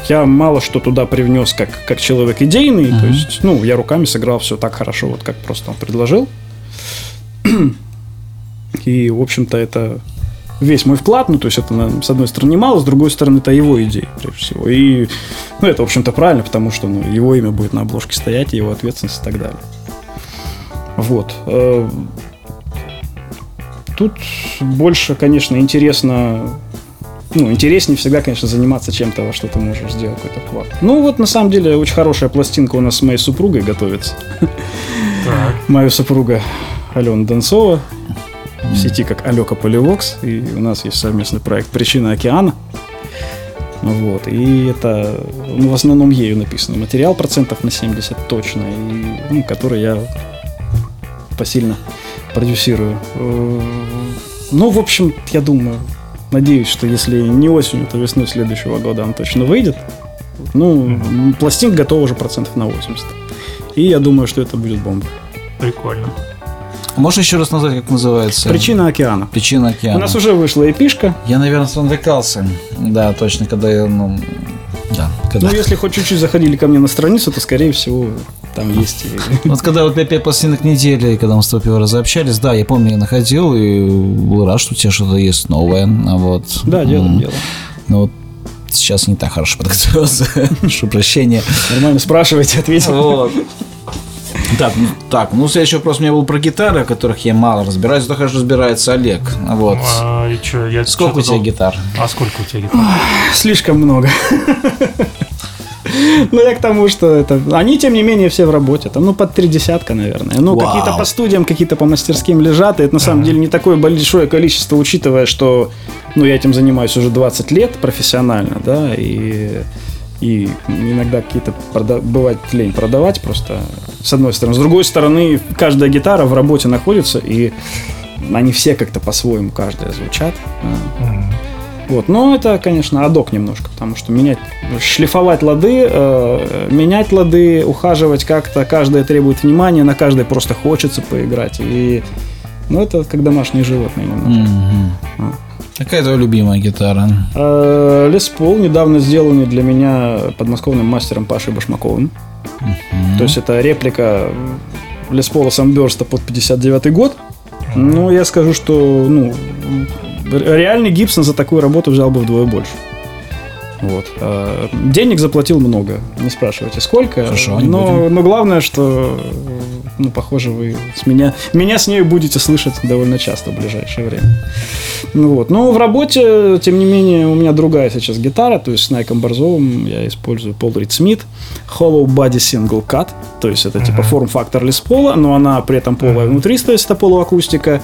Я мало что туда привнес как, как человек идейный. То Мгм. есть, ну, я руками сыграл все так хорошо, вот как просто он предложил. И, в общем-то, это весь мой вклад. Ну, то есть, это, с одной стороны, немало, с другой стороны, это его идея, прежде всего. И, ну, это, в общем-то, правильно, потому что, ну, его имя будет на обложке стоять, его ответственность и так далее. Вот. Э, Тут больше, конечно, интересно ну, интереснее всегда, конечно, заниматься чем-то, во что ты можешь сделать какой-то вклад. Ну, вот, на самом деле, очень хорошая пластинка у нас с моей супругой готовится. Так. Моя супруга Алена Донцова в сети как Алека Поливокс. И у нас есть совместный проект «Причина океана». Вот. И это ну, в основном ею написано материал процентов на 70 точно, и, ну, который я посильно продюсирую. Э, Ну, в общем, я думаю, надеюсь, что если не осенью, то весной следующего года он точно выйдет. Ну, пластинка готова уже процентов на 80. И я думаю, что это будет бомба. Прикольно. Можешь еще раз назвать, как называется? Причина океана. Причина океана. У нас уже вышла эпишка. Я, наверное, спотыкался. Да, точно, когда я, ну... Да, когда... Ну, если хоть чуть-чуть заходили ко мне на страницу, то, скорее всего, там есть. Вот когда вот 5 пластинок недели, когда мы с тобой первый раз общались, да, я помню, я находил и был рад, что у тебя что-то есть новое. а Вот. Да, делаем, делаем. Но вот сейчас не так хорошо подготовился. Прошу прощения. Нормально спрашивайте, ответил. Вот. Так, ну, так, ну следующий вопрос у меня был про гитары, о которых я мало разбираюсь, зато хорошо разбирается Олег. Вот. А, и чё, я Сколько у тебя дол- гитар? А сколько у тебя гитар? Слишком много. Ну, я к тому, что это... Они, тем не менее, все в работе. Там, ну, под три десятка, наверное. Ну, Вау. какие-то по студиям, какие-то по мастерским лежат. И это, на самом деле, не такое большое количество, учитывая, что, ну, я этим занимаюсь уже 20 лет профессионально, да, и... И иногда какие-то прода- бывает лень продавать просто с одной стороны. С другой стороны, каждая гитара в работе находится, и они все как-то по-своему каждая звучат. Вот, но это, конечно, адок немножко, потому что менять, шлифовать лады, э, менять лады, ухаживать как-то, каждая требует внимания, на каждой просто хочется поиграть. И, ну, это как домашние животные немножко. Мгм. Какая твоя любимая гитара? Э, Лес Пол недавно сделанный для меня подмосковным мастером Пашей Башмаковым. То есть это реплика Лес Пола Санберста под 59 год. Ну, я скажу, что ну, реальный Гибсон за такую работу взял бы вдвое больше. Вот. А, Денег заплатил много, не спрашивайте сколько. Хорошо, не но, но главное, что, ну, похоже, вы с меня, меня с ней будете слышать довольно часто в ближайшее время. Ну вот. Но в работе, тем не менее, у меня другая сейчас гитара, то есть с Найком Борзовым я использую Paul Reed Smith Hollow Body Single Cut, то есть это типа форм-фактор Лес Пола, но она при этом полая внутри, то есть это полуакустика.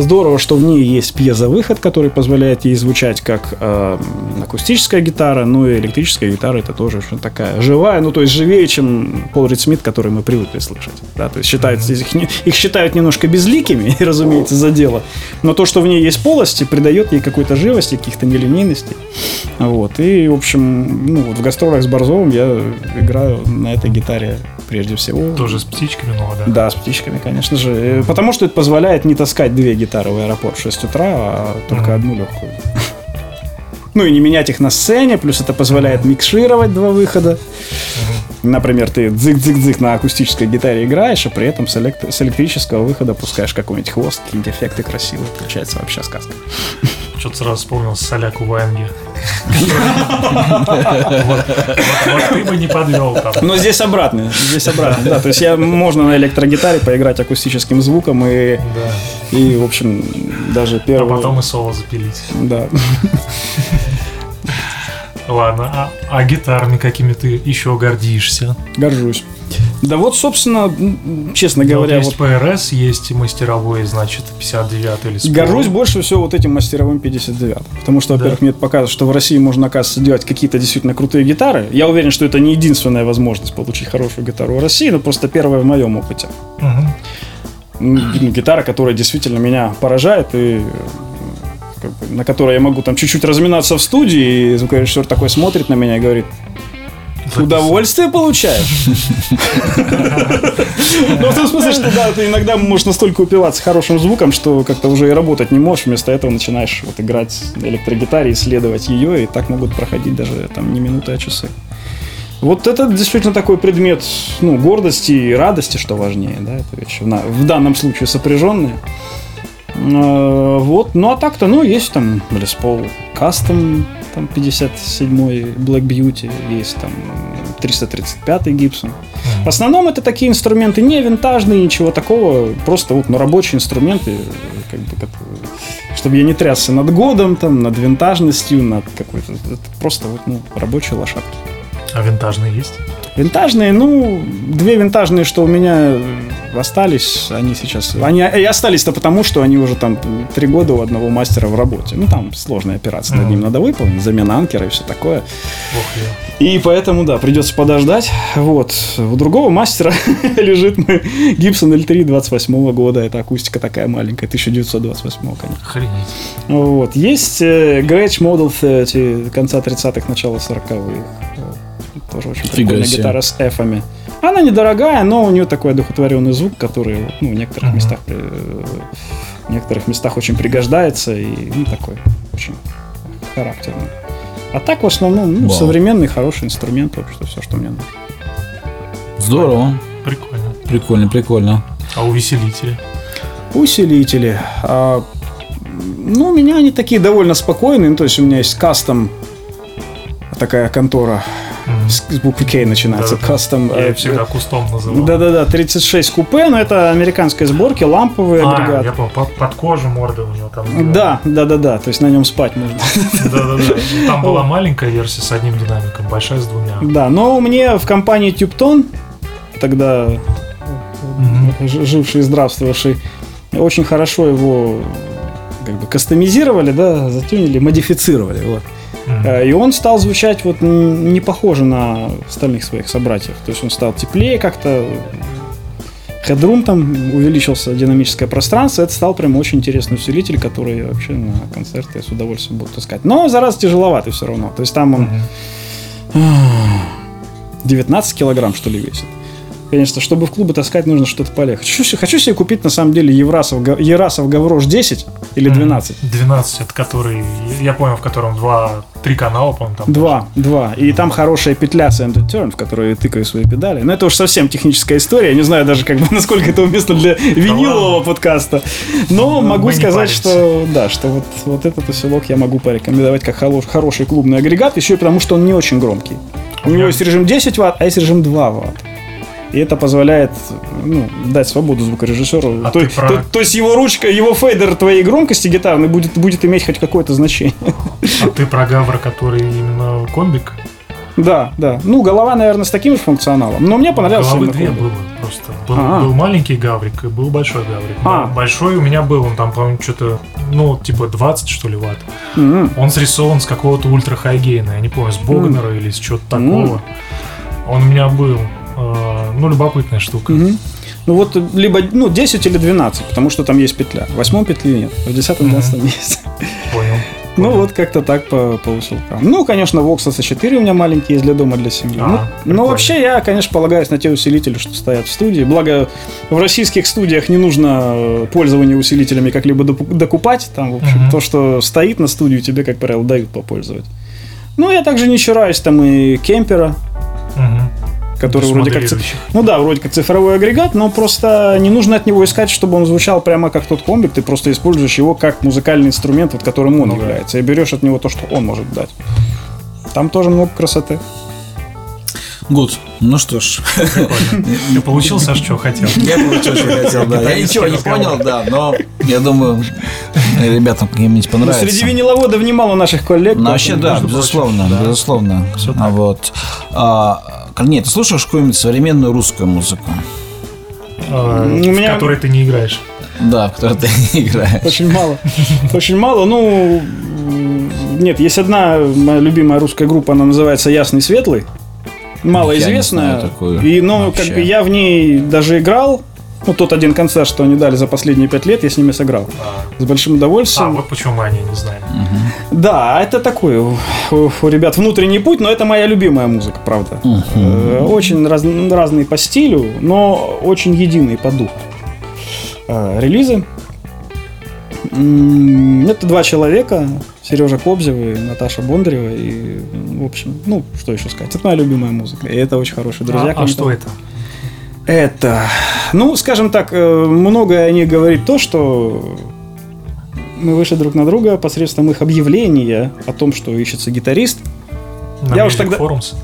Здорово, что в ней есть пьезовыход, который позволяет ей звучать как э, акустическая гитара, ну и электрическая гитара это тоже что такая живая, ну то есть живее, чем Пол Рид Смит, который мы привыкли слышать. Да, то есть считается, их, их считают немножко безликими, и, разумеется, за дело. Но то, что в ней есть полости, придает ей какой-то живости, каких-то нелинейностей. Вот. И, в общем, ну, вот в гастролях с Борзовым я играю на этой гитаре прежде всего. Тоже с птичками, ну да. Да, с птичками, конечно же. Э, Потому что это позволяет не таскать две гитары в аэропорт в 6 утра, а только одну легкую. Ну и не менять их на сцене, плюс это позволяет микшировать два выхода. Например, ты дзык-дзык-дзык на акустической гитаре играешь, и при этом с, элект- с электрического выхода пускаешь какой-нибудь хвост, какие-нибудь эффекты красивые. Получается вообще сказка. Что-то сразу вспомнил соляку Ванги. Вот ты бы не подвел там. Но здесь обратно, здесь обратно, да. То есть я можно на электрогитаре поиграть акустическим звуком и, Да. И в общем, даже А первый... потом и соло запилить. Да. Ладно, а, а гитарами какими ты еще гордишься? Горжусь. Да вот, собственно, честно Ну, говоря, есть вот ПРС, есть мастеровой, значит, 59 или Спор. горжусь больше всего вот этим мастеровым 59. Потому что, во-первых, Да. мне это показывает, что в России можно, оказывается, делать какие-то действительно крутые гитары. Я уверен, что это не единственная возможность получить хорошую гитару в России, но просто первая в моем опыте. Мгм. Гитара, которая действительно меня поражает и как бы, на которой я могу там чуть-чуть разминаться в студии, и звукорежиссер такой смотрит на меня и говорит, удовольствие получаешь. Ну, в том смысле, что да, ты иногда можешь настолько упиваться хорошим звуком, что как-то уже и работать не можешь, вместо этого начинаешь вот играть на электрогитаре, исследовать ее, и так могут проходить даже там не минуты, а часы. Вот это действительно такой предмет, ну, гордости и радости, что важнее, да, это вещи, на- в данном случае сопряженные. Э, Вот, ну а так-то, ну, есть там Les Paul Custom, там 57-й Black Beauty, есть там 335-й Gibson. В основном это такие инструменты не винтажные, ничего такого, просто вот, ну, рабочие инструменты, как бы, которые- чтобы я не трясся над годом, там, над винтажностью, над какой-то, просто вот, ну, рабочие лошадки. А винтажные есть? Винтажные, ну, две винтажные, что у меня остались, они сейчас... Они и остались-то потому, что они уже там три года у одного мастера в работе. Ну, там сложные операции над Мгм. ним надо выполнить, замена анкера и все такое. Я. И поэтому, да, придется подождать. Вот. У другого мастера лежит мой Gibson L3 28 года. Это акустика такая маленькая, 1928, конечно. Охренеть. Вот. Есть э, Gretsch Model 30 конца 30-х, начала 40-х. Тоже очень Фига прикольная себе. гитара с эфами. Она недорогая, но у нее такой одухотворенный звук, который ну, в некоторых Мгм. местах в некоторых местах очень пригождается и ну, такой очень характерный. А так в основном ну, Вау. современный хороший инструмент, в общем, все, что мне нужно. Здорово. Прикольно. Прикольно, прикольно. А увеселители? Усилители. а, ну, у меня они такие довольно спокойные. Ну, то есть у меня есть кастом такая контора. С, буквы К начинается. Да-да-да. Кастом. Я э, всегда кустом называл. Да-да-да, 36 купе, но это американской сборки, ламповый А, агрегат. я понял, под, под кожу морда у него там. Да, да-да-да, то есть на нем спать можно. Да-да-да. Там была маленькая версия с одним динамиком, большая с двумя. Да, но мне в компании Тюптон, тогда живший и здравствовавший, очень хорошо его как бы кастомизировали, да, затюнили, модифицировали, вот. Э, И он стал звучать вот не похоже на остальных своих собратьев. То есть он стал теплее как-то, хедрум там увеличился, динамическое пространство. Это стал прям очень интересный усилитель, который вообще на концерты с удовольствием буду таскать. Но за раз тяжеловатый все равно. То есть там он Мгм. 19 килограмм, что ли, весит. Конечно, чтобы в клубы таскать, нужно что-то полегче. Хочу, хочу себе купить, на самом деле, Еврасов, Ерасов Гаврош 10 или 12. 12, это который, я понял, в котором два, три канала, по-моему, там. Два, два. И там хорошая петля Send Turn, в которую я тыкаю свои педали. Но это уж совсем техническая история. Я не знаю даже, как бы, насколько это уместно для винилового подкаста. Но могу мы не сказать, что да, что вот, вот этот усилок я могу порекомендовать как хороший клубный агрегат, еще и потому, что он не очень громкий. У него есть режим 10 ватт, а есть режим 2 ватт. И это позволяет ну, дать свободу звукорежиссеру. А то, про- то- то есть его ручка, его фейдер твоей громкости гитарной будет, будет иметь хоть какое-то значение. А ты про Гавр, который именно комбик? Да, да. Ну, голова, наверное, с таким же функционалом. Но мне понравился Головы две было просто. Был, А. был маленький Гаврик и был большой Гаврик. А. Большой у меня был, он там, по-моему, что-то, ну, типа 20, что ли, ватт. Мгм. Он срисован с какого-то ультра хайгейна, я не помню, с Богнера или с чего-то такого. Он у меня был. Э, Ну, любопытная штука. Мгм. Ну вот либо ну, 10 или 12, потому что там есть петля. В восьмом петли нет, в десятом, двенадцатом есть. Понял. Ну вот как-то так по, по усилкам. Ну, конечно, Vox S4 у меня маленький есть для дома, для семьи. А, ну, но прикольно. вообще я, конечно, полагаюсь на те усилители, что стоят в студии. Благо, в российских студиях не нужно э, пользование усилителями как-либо докупать. Там, в общем, Мгм. то, что стоит на студию, тебе, как правило, дают попользовать. Ну, я также не чураюсь там и кемпера. Который вроде как... Ну да, вроде как цифровой агрегат, но просто не нужно от него искать, чтобы он звучал прямо как тот комбик, ты просто используешь его как музыкальный инструмент, вот которым он Ну да. является, и берешь от него то, что он может дать. Там тоже много красоты. Гуд. Ну что ж. Ты получил, Саш, что хотел? Я получил, что хотел, да. Я ничего не понял, да, но я думаю, ребятам каким-нибудь Ну, понравится. среди виниловодов немало наших коллег. Ну, вообще, да, безусловно, да. безусловно. Всё А вот. А, Корней, ты слушаешь какую-нибудь современную русскую музыку? Меня- В которой ты не играешь. Да, в которой ты не играешь. Очень мало. Очень мало. Ну, нет, есть одна моя любимая русская группа, она называется Ясный Светлый. Малоизвестная. Я не знаю такую И, ну, вообще. как бы я в ней даже играл. Ну, тот один концерт, что они дали за последние пять лет, я с ними сыграл. С большим А, удовольствием. вот почему мы о ней не знаем. Да, это такой у, у- у ребят внутренний путь, но это моя любимая музыка, правда. Э, Очень раз- разные по стилю, но очень единые по духу. Э, Релизы. Это два человека, Сережа Кобзев и Наташа Бондарева. И, в общем, ну, что еще сказать. Это моя любимая музыка. И это очень хорошие друзья. А, а что это? Это, ну, скажем так, э, многое о них говорит то, что мы вышли друг на друга посредством их объявления о том, что ищется гитарист. На Я уж Music тогда- Forums?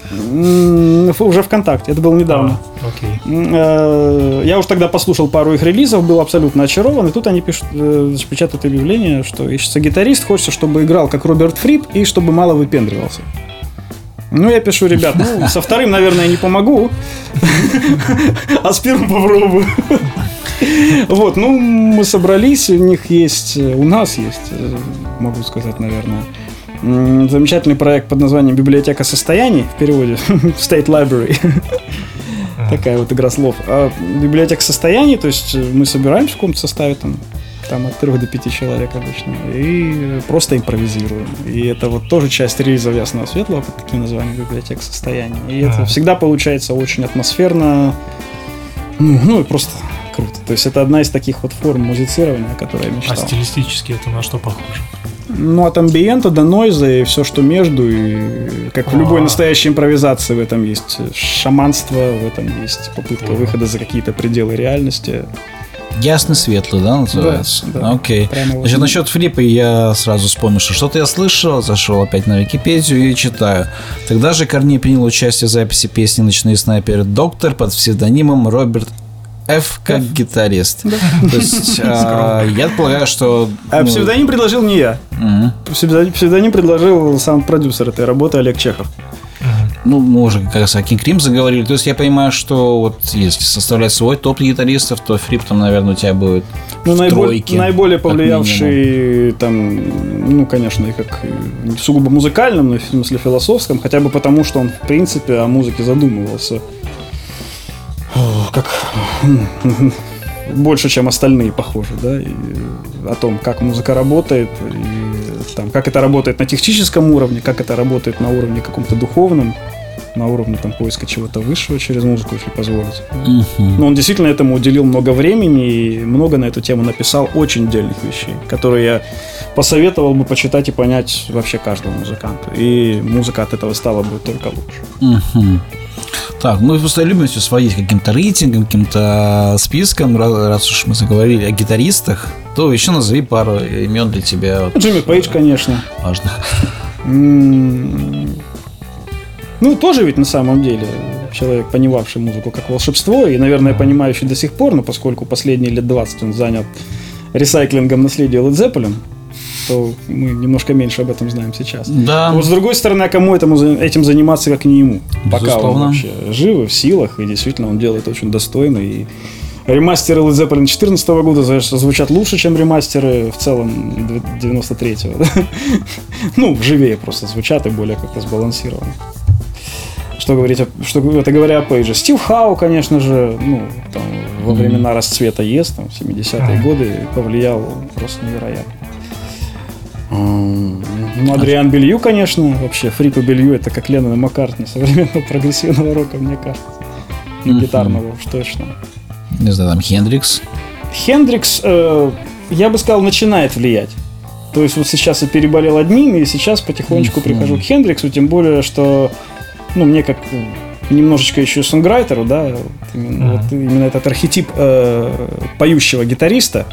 Уже ВКонтакте, это было недавно. А, окей. М, э, Я уж тогда послушал пару их релизов, был абсолютно очарован, и тут они пишут, э, печатают объявление, что ищется гитарист, хочется, чтобы играл как Роберт Фрип и чтобы мало выпендривался. Ну, я пишу, ребят, ну, со вторым, наверное, не помогу, а с первым попробую. Вот, ну, мы собрались, у них есть, у нас есть, э, могу сказать, наверное, замечательный проект под названием «Библиотека состояний» в переводе «State Library». Такая вот игра слов. А библиотека состояний, то есть э, мы собираемся в каком-то составе там, там от 3 до 5 человек обычно, и просто импровизируем. И это вот тоже часть релизов Ясного Светлого под таким названием библиотека состояний. И это Ага. всегда получается очень атмосферно, ну, ну и просто круто. То есть это одна из таких вот форм музицирования, о которой я А мечтал. стилистически это на что похоже? Ну, от амбиента до нойза и все, что между. И как в любой А. настоящей импровизации в этом есть шаманство, в этом есть попытка выхода за какие-то пределы реальности. Ясный светлый, да, называется? Да, да. Окей. Прямо вот. Значит, насчет флипа я сразу вспомнил, что что-то я слышал, зашел опять на Википедию и читаю. Тогда же Корней принял участие в записи песни «Ночные снайперы. Доктор» под псевдонимом Роберт Ф. как гитарист. То есть, а, я полагаю, что... А ну, псевдоним предложил не я. Псевдоним, псевдоним предложил сам продюсер этой работы Олег Чехов. Ну, мы уже как раз о King Крим заговорили. То есть я понимаю, что вот если составлять свой топ гитаристов, то Фрип там, наверное, у тебя будет Ну, в наиболее, тройке, наиболее повлиявший там, ну, конечно, и как сугубо музыкальном, но в смысле философском, хотя бы потому, что он, в принципе, о музыке задумывался. Как больше, чем остальные, похоже, да, и о том, как музыка работает, и там, как это работает на техническом уровне, как это работает на уровне каком-то духовном. На уровне там поиска чего-то высшего через музыку, если позволить. Мгм. Но он действительно этому уделил много времени и много на эту тему написал очень дельных вещей, которые я посоветовал бы почитать и понять вообще каждому музыканту. И музыка от этого стала бы только лучше. Мгм. Так, мы просто любим все сводить к каким-то рейтингам, каким-то спискам. Раз, раз уж мы заговорили о гитаристах, то еще назови пару имен для тебя вот, Джимми Пейдж, конечно. важных. Ну, тоже ведь на самом деле человек, понимавший музыку как волшебство, и, наверное, понимающий до сих пор, но поскольку последние лет 20 он занят ресайклингом наследия Led Zeppelin, то мы немножко меньше об этом знаем сейчас. Да, Вот с другой стороны, а кому этому, этим заниматься, как не ему? Пока он Безусловно. вообще жив и в силах, и действительно он делает очень достойно. И ремастеры Led Zeppelin 2014 года звучат лучше, чем ремастеры в целом 93-го. да? Ну, живее просто звучат и более как-то сбалансированы. Что говорить, о- что это говоря о Пейдже. Стив Хау, конечно же, ну, там, во времена расцвета ЕС, там, 70-е годы, повлиял просто невероятно. Ну, Адриан Белью, конечно, вообще, Фрику Белью, это как Леннон и Маккартни современного прогрессивного рока, мне кажется. Мгм. гитарного уж точно. не знаю, там Хендрикс. Хендрикс, э, я бы сказал, начинает влиять. То есть вот сейчас я переболел одним, и сейчас потихонечку прихожу к Хендриксу, тем более, что, ну, мне как э, немножечко еще сонграйтеру, да, вот именно, Мгм. вот именно этот архетип э, поющего гитариста,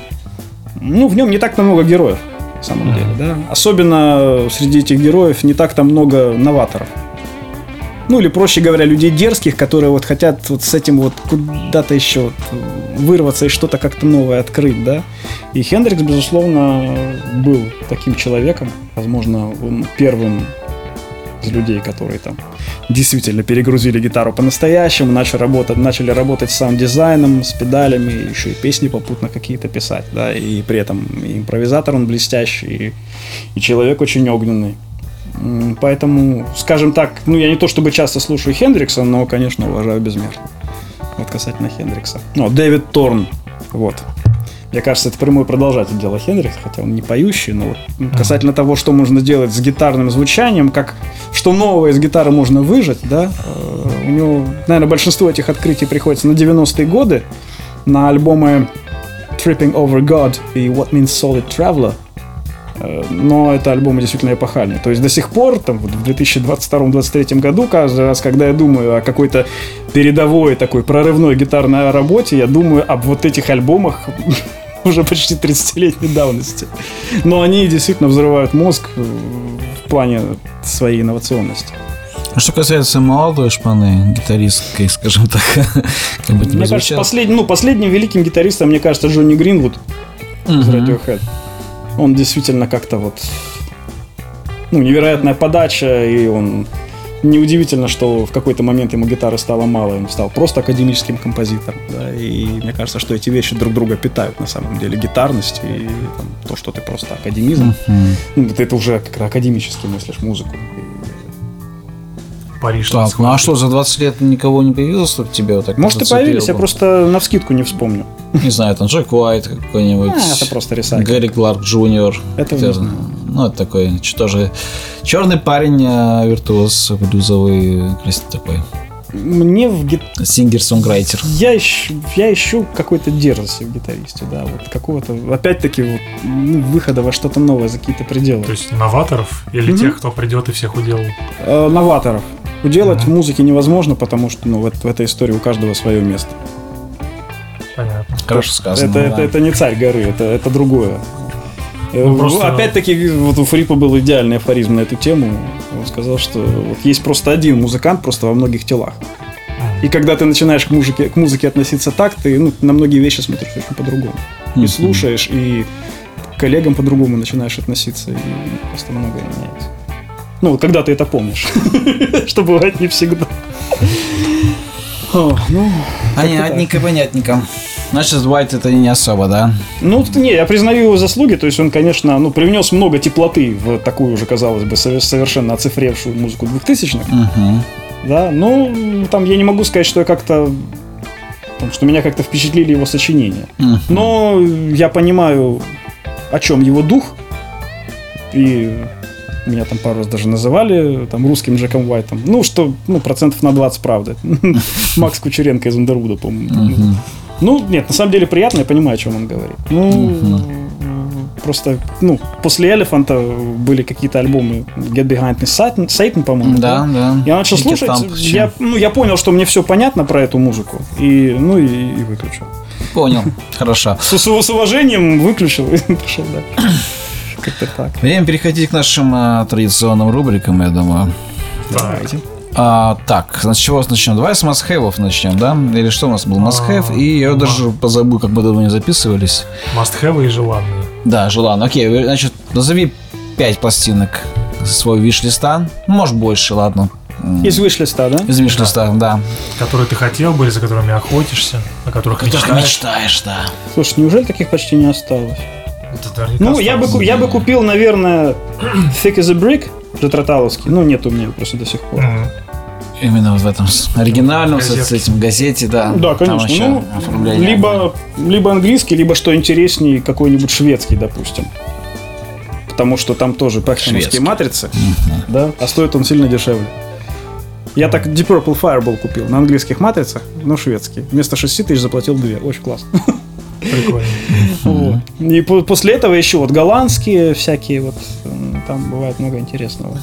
ну, в нем не так много героев, на самом Мгм. деле, да. Особенно среди этих героев не так-то много новаторов. Ну, или, проще говоря, людей дерзких, которые вот хотят вот с этим вот куда-то еще вот вырваться и что-то как-то новое открыть, да. И Хендрикс, безусловно, был таким человеком. Возможно, он первым из людей, которые там действительно перегрузили гитару по-настоящему, начали работать, начали работать с саунд-дизайном, с педалями, еще и песни попутно какие-то писать, да, и при этом и импровизатор он блестящий, и, и человек очень огненный. Поэтому, скажем так, ну я не то чтобы часто слушаю Хендрикса, но, конечно, уважаю безмерно. Вот касательно Хендрикса. Ну, Дэвид Торн, вот. Мне кажется, это прямой продолжатель дела Хендрикса, хотя он не поющий, но вот м, касательно того, что можно делать с гитарным звучанием, как что новое из гитары можно выжать, да, э, у него, наверное, большинство этих открытий приходится на 90-е годы, на альбомы Tripping Over God и What Means Solid Traveler, Э, но это альбомы действительно эпохальные. То есть до сих пор, там, вот в 2022-2023 году, каждый раз, когда я думаю о какой-то передовой такой прорывной гитарной работе, я думаю об вот этих альбомах уже почти 30-летней давности. Но они действительно взрывают мозг э, в плане своей инновационности. А что касается молодой шпаны, гитаристской, скажем так, как бы Мне кажется, последним, ну, последним великим гитаристом, мне кажется, Джонни Гринвуд из Мгм. Radiohead. Он действительно как-то вот... Ну, невероятная подача, и он... Неудивительно, что в какой-то момент ему гитары стало мало, он стал просто академическим композитором. Да, и мне кажется, что эти вещи друг друга питают на самом деле. Гитарность и там, то, что ты просто академизм. Мгм. Ну, ты это уже как-то академически мыслишь музыку. Париж. Так, ну а что, за 20 лет никого не появилось, чтобы тебе вот так Может, и появились, я просто на вскидку не вспомню. Не знаю, там Джек Уайт какой-нибудь. А, это просто ресайкл. Гэри Кларк Джуниор. Это знаю. Ну, это такой, тоже черный парень, а, виртуоз блюзовый, такой. Мне в гит... Сингер-сонграйтер. Я ищу, я ищу какой-то дерзости в гитаристе, да, вот какого-то, опять-таки, вот, ну, выхода во что-то новое за какие-то пределы. То есть новаторов или Мгм. тех, кто придет и всех уделал? Э, новаторов. Уделать в музыке невозможно, потому что ну, в, эт- в этой истории у каждого свое место. Понятно. Хорошо сказано. это, да. это, это не царь горы, это, это другое. Ну, просто- Опять-таки, вот у Фрипа был идеальный афоризм на эту тему. Он сказал, что вот есть просто один музыкант просто во многих телах. И когда ты начинаешь к музыке, к музыке относиться так, ты ну, на многие вещи смотришь очень по-другому. И слушаешь, и к коллегам по-другому начинаешь относиться, и просто многое меняется. Ну, когда ты это помнишь. Что бывает не всегда. Ну, Понятненько, понятненько. Значит, Уайт это не особо, да? Ну, не, я признаю его заслуги, то есть он, конечно, ну, привнес много теплоты в такую уже, казалось бы, сове- совершенно оцифревшую музыку 2000-х, Угу. да, ну, там я не могу сказать, что я как-то, что меня как-то впечатлили его сочинения, но я понимаю, о чем его дух, и Меня там пару раз даже называли там русским Джеком Уайтом. Ну, что, ну, процентов на 20 правда. Макс Кучеренко из Андервуда, по-моему. Ну, нет, на самом деле приятно, я понимаю, о чем он говорит. Ну, просто, ну, после Элефанта были какие-то альбомы Get Behind Me Satan, Satan по-моему. Да, да. Я начал Кики слушать, еще. я, ну, я понял, что мне все понятно про эту музыку, и, ну, и, и выключил. Понял. Хорошо. С, с- с уважением выключил и пошел дальше. Как-то так. Время переходить к нашим э, традиционным рубрикам, я думаю. Давайте. А, так, с чего начнем? Давай с мастхэвов начнем, да? Или что у нас был? Мастхэв, А, и я ма- даже позабыл, как мы давно не записывались. Must-have и желанные. Да, желан. Окей, значит, назови пять пластинок свой виш-листа. Ну, Может, больше, ладно. Из виш-листа, да? Из виш-листа, да. Которые ты хотел бы, за которыми охотишься, о которых мечтаешь. мечтаешь, да. Слушай, неужели таких почти не осталось? Это Ну, я бы, осталось. я бы купил, наверное, Thick as a Brick Ретраталовский. Ну, нет у меня просто до сих пор. Именно вот в этом оригинальном, с, этим газете, да. Да, конечно. Ну, либо, либо английский, либо, что интереснее, какой-нибудь шведский, допустим. Потому что там тоже Шведский. матрицы, да, а стоит он сильно дешевле. Я так Deep Purple Fireball купил на английских матрицах, но шведский. Вместо 6 тысяч заплатил 2. Очень классно. Прикольно. Вот. И по- после этого еще вот голландские всякие вот, там бывает много интересного.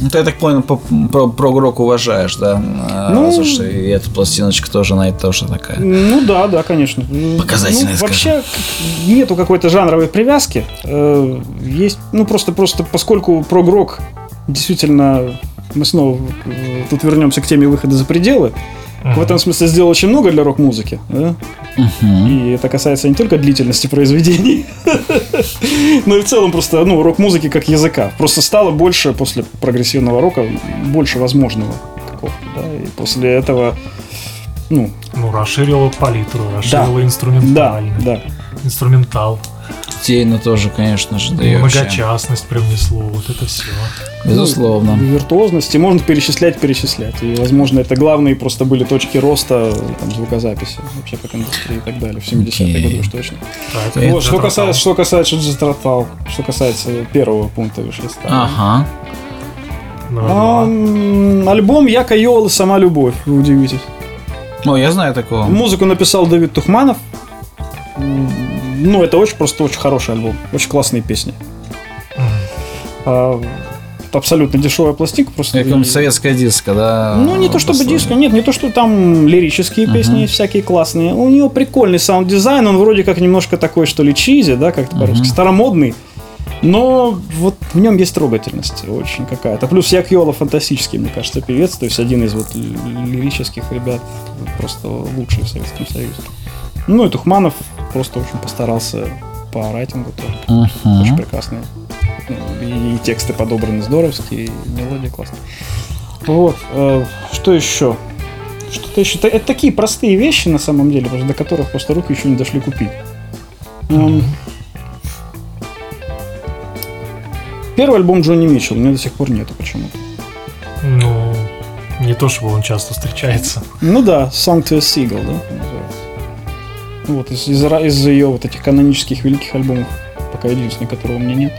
Ну, ты, я так понял, по- про, про рок уважаешь, да? А, Ну- Слушай, и эта пластиночка тоже на это тоже такая. Ну да, да, конечно. Показательная, Ну, вообще нету какой-то жанровой привязки. Э, Есть, ну просто, просто поскольку прогрок действительно мы снова э, тут вернемся к теме выхода за пределы. В этом смысле сделал очень много для рок-музыки. да? Мгм. И это касается не только длительности произведений, но и в целом просто ну, рок-музыки как языка. Просто стало больше после прогрессивного рока, больше возможного. Да? И после этого, ну, Ну, расширила палитру, расширила да, инструментальный. да. Инструментал. Тейна тоже, конечно же, да и вообще. Многочастность привнесло. Вот это все. Безусловно. Ну, виртуозности можно перечислять, перечислять. И, возможно, это главные просто были точки роста там, звукозаписи, вообще как индустрии и так далее, в 70-е Окей. годы уж точно. Так, Это Вот, что касается, что касается Джетратал, что касается первого пункта виш-листа. Ага. Номер А, альбом Я Кайол и Сама Любовь, вы удивитесь. О, я знаю такого. Музыку написал Давид Тухманов. Ну, это очень просто очень хороший альбом. Очень классные песни. А, абсолютно дешевая пластинка. Просто Какая-нибудь советская диска, да? Ну, не то чтобы диско, нет, не то, что там лирические песни Мгм. есть всякие классные. У него прикольный саунд-дизайн, он вроде как немножко такой, что ли, cheesy, да, как-то по-русски, Мгм. старомодный. Но вот в нем есть трогательность очень какая-то. Плюс Як Йола фантастический, мне кажется, певец. То есть один из вот лирических ребят, просто лучший в Советском Союзе. Ну и Тухманов просто очень постарался по райтингу тоже. Мгм. Очень прекрасные. Ну, И, и тексты подобраны здоровские, и мелодия классная. Вот. э, что еще? Что-то еще. Это такие простые вещи, на самом деле, до которых просто руки еще не дошли купить. Эм, Первый альбом Джонни Митчелл у меня до сих пор нету почему-то. Ну, не то, чтобы он часто встречается. Ну да, Song to a Seagull, да, называется. Вот, из, из, из ее вот этих канонических великих альбомов, пока единственный, которого у меня нет.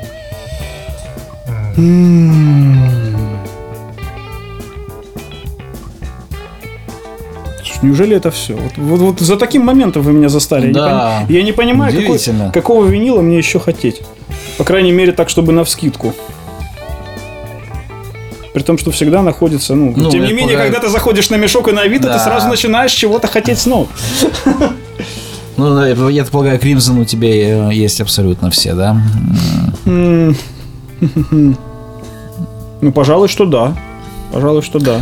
Слушай, Неужели это все? Вот, вот- вот за таким моментом вы меня застали. Я не Да. пони- Я не понимаю, какой- какого винила мне еще хотеть. По крайней мере, так, чтобы на вскидку. При том, что всегда находится, ну, Ну, тем не менее, пугает. когда ты заходишь на мешок и на Авито, Да. ты сразу начинаешь чего-то хотеть снова. Ну, я полагаю, Кримзон у тебя э, есть абсолютно все, да? Ну, пожалуй, что да. Пожалуй, что да.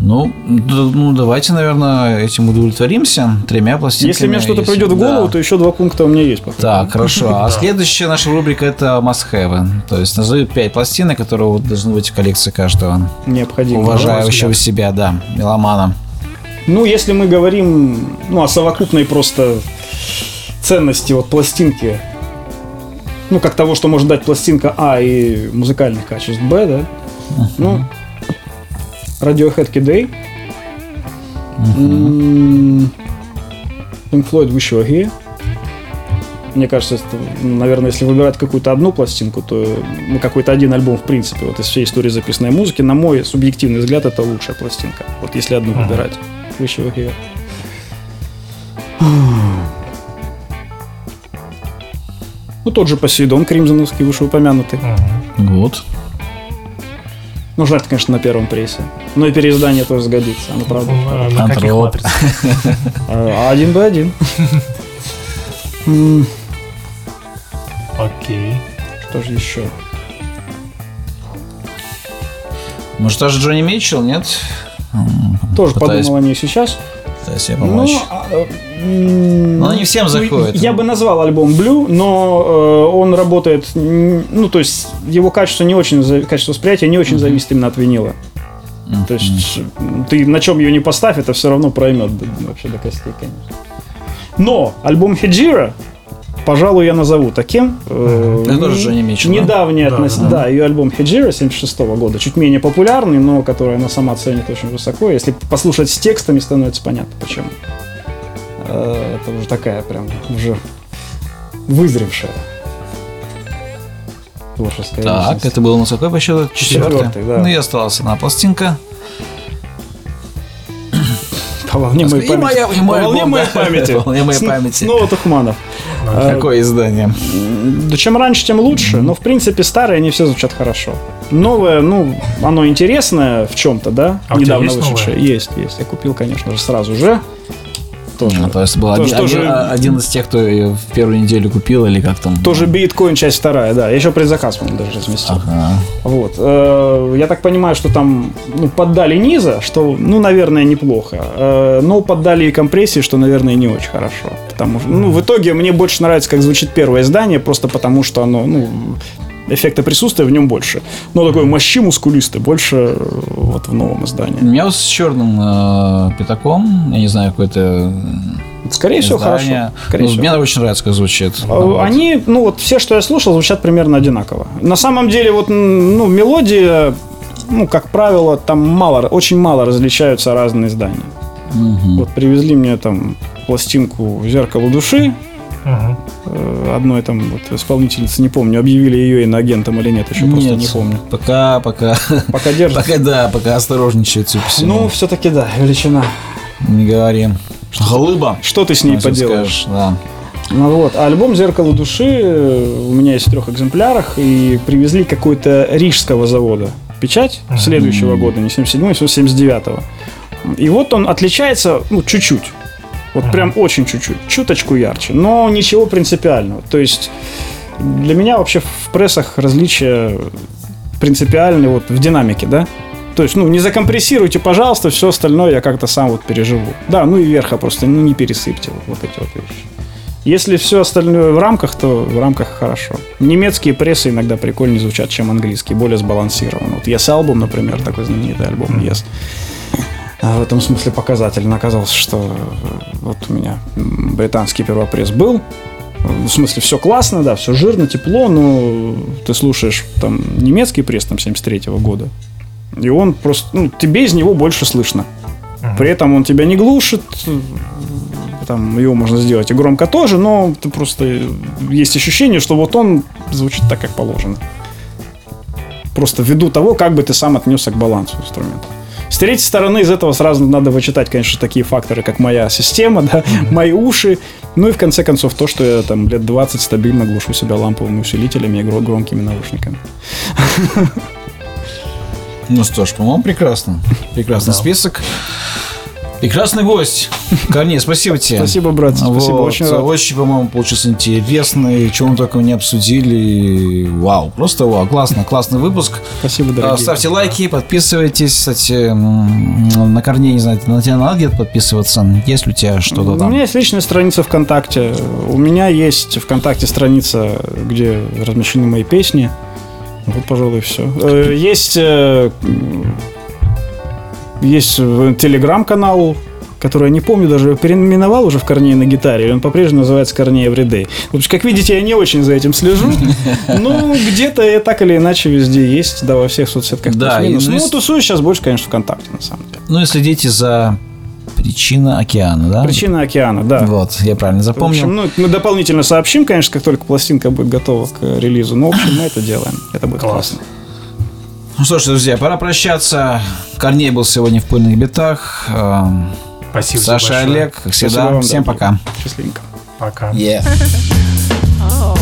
Ну, ну, давайте, наверное, этим удовлетворимся. Тремя пластинками. Если мне что-то если- придет в голову, да. то еще два пункта у меня есть. походу. Так, хорошо. А следующая наша рубрика это must-have. То есть назови пять пластинок, которые вот должны быть в коллекции каждого Необходимо. уважающего себя, да, меломана. Ну, если мы говорим ну, о совокупной просто ценности вот пластинки, ну, как того, что может дать пластинка А и музыкальных качеств Б, да, ну, Radiohead Kid A, м, Pink Floyd Wish You Were Here, Мне кажется, это, наверное, если выбирать какую-то одну пластинку, то ну, какой-то один альбом, в принципе, вот из всей истории записанной музыки, на мой субъективный взгляд, это лучшая пластинка. Вот если одну Ага. выбирать. Выше вверх. Ну, тот же Посейдон Кримзоновский, вышеупомянутый. Мгм. Вот. Ну, жаль, конечно, на первом прессе. Но и переиздание тоже сгодится. Ну, правда. На каких матрицах? А один бы один. Окей. Что же еще? Может, даже Джонни Митчелл, нет? Тоже пытаюсь- подумал о ней сейчас. Пытаюсь себе Ну, помочь. а, э, Но не всем ну, заходит. Я бы назвал альбом Blue, но э, он работает, ну, то есть его качество не очень, качество восприятия не очень зависит именно от винила. Мгм. То есть ты на чем ее не поставь, это все равно проймет вообще до костей, конечно. Но альбом Хеджира, пожалуй, я назову таким. Э, Это тоже Джонни Митчелл, да? Недавний Да, относ- да, да, ее альбом Хеджира 76 года, чуть менее популярный, но который она сама ценит очень высоко. Если послушать с текстами, становится понятно, почему. Э, Это уже такая прям уже вызревшая творческая Так, личность. это был у нас какой по счету? Четвертый. Четвертый, да. Ну и осталась одна пластинка. По волне моей И памяти. моя- и По мой волне моей памяти. По волне моей С- памяти. Снова Тухманов. Какое издание? Да чем раньше, тем лучше. Но, в принципе, старые, они все звучат хорошо. Новое, ну, оно интересное в чем-то, да? А Недавно вышедшее. Есть, есть. Я купил, конечно же, сразу же. Тоже. Ну, то есть был Тоже- один, тоже- один- а- один из тех, кто ее в первую неделю купил, или как там? Тоже биткоин часть вторая, да. Я еще предзаказ, по-моему, даже разместил. Ага. Вот. Э, Я так понимаю, что там ну, поддали низа, что, ну, наверное, неплохо. Э, Но поддали и компрессии, что, наверное, не очень хорошо. Потому что, ну, в итоге мне больше нравится, как звучит первое издание, просто потому что оно, ну, эффекта присутствия в нем больше. Но такой мощи мускулистый больше э, вот в новом У издании. меня вот с черным э, пятаком, я не знаю, какой-то Скорее всего, хорошо. Скорее Ну, всего. Мне очень нравится, как звучит. Э, Вот. Они, ну вот все, что я слушал, звучат примерно одинаково. На самом деле, вот, ну, мелодия, ну, как правило, там мало, очень мало различаются разные издания. Мгм. Вот привезли мне там пластинку «Зеркало души», Мгм. э, одной там вот исполнительницы, не помню, объявили ее иноагентом или нет, еще просто Нет, не помню. Пока, пока, Пока держится. пока, да, пока осторожничает все Ну, все-таки да, величина. Не говори. Голыба. Что ты с ней поделаешь? скажешь, Да. Ну вот, а альбом «Зеркало души» у меня есть в трех экземплярах, и привезли какой-то рижского завода печать следующего года, не 77-го, а 79-го. И вот он отличается, ну, чуть-чуть. Вот Ага. прям очень чуть-чуть, чуточку ярче, но ничего принципиального. То есть для меня вообще в прессах различия принципиальны вот в динамике, да? То есть, ну, не закомпрессируйте, пожалуйста, все остальное я как-то сам вот переживу. Да, ну и верха просто, ну, не пересыпьте вот, вот эти вот вещи. Если все остальное в рамках, то в рамках хорошо. Немецкие прессы иногда прикольнее звучат, чем английские, более сбалансированы. Вот Yes Album, например, такой знаменитый альбом Yes. А В этом смысле показательно оказалось, что э, вот у меня британский первопресс был. В смысле, все классно, да, все жирно, тепло, но ты слушаешь там немецкий пресс там 73 года, и он просто, ну, тебе из него больше слышно. Мгм. При этом он тебя не глушит, там его можно сделать и громко тоже, но ты просто э, есть ощущение, что вот он звучит так, как положено. Просто ввиду того, как бы ты сам отнесся к балансу инструмента. С третьей стороны, из этого сразу надо вычитать, конечно, такие факторы, как моя система, да, мои уши, ну и в конце концов то, что я там лет 20 стабильно глушу себя ламповыми усилителями и гро- громкими наушниками. Ну что ж, по-моему, прекрасно. Прекрасный Да. список. Прекрасный гость. Корней, спасибо тебе. Спасибо, брат, спасибо, Вот. очень рад. Очень, по-моему, получился интересный. Чего мы только не обсудили. Вау, просто вау. Классно, классный выпуск. Спасибо, А, дорогие. Ставьте лайки, подписывайтесь. Кстати, на Корней, не знаю, на тебя надо где-то подписываться? Есть ли у тебя что-то У там? меня есть личная страница ВКонтакте. У меня есть ВКонтакте страница, где размещены мои песни. Вот, пожалуй, все. Есть, э, есть э, телеграм-канал, который я не помню, даже переименовал уже в Корней на гитаре. и Он по-прежнему называется Корней Everyday. В общем, как видите, я не очень за этим слежу. Ну, где-то я так или иначе везде есть, да, во всех соцсетках Да, и, ну, Ну, если- тусуюсь сейчас больше, конечно, ВКонтакте, на самом деле. Ну и следите за Причина океана, да? Причина океана, да. Вот, я правильно В запомнил. общем, ну, мы дополнительно сообщим, конечно, как только пластинка будет готова к релизу. Но, в общем, мы это делаем. Это будет Класс. классно. Ну что ж, друзья, пора прощаться. Корней был сегодня в пыльных битах. Эм, Спасибо Саша большое. Олег, как всегда. Спасибо вам, Всем дорогие. пока. Счастливенько. Пока. Yeah. Oh.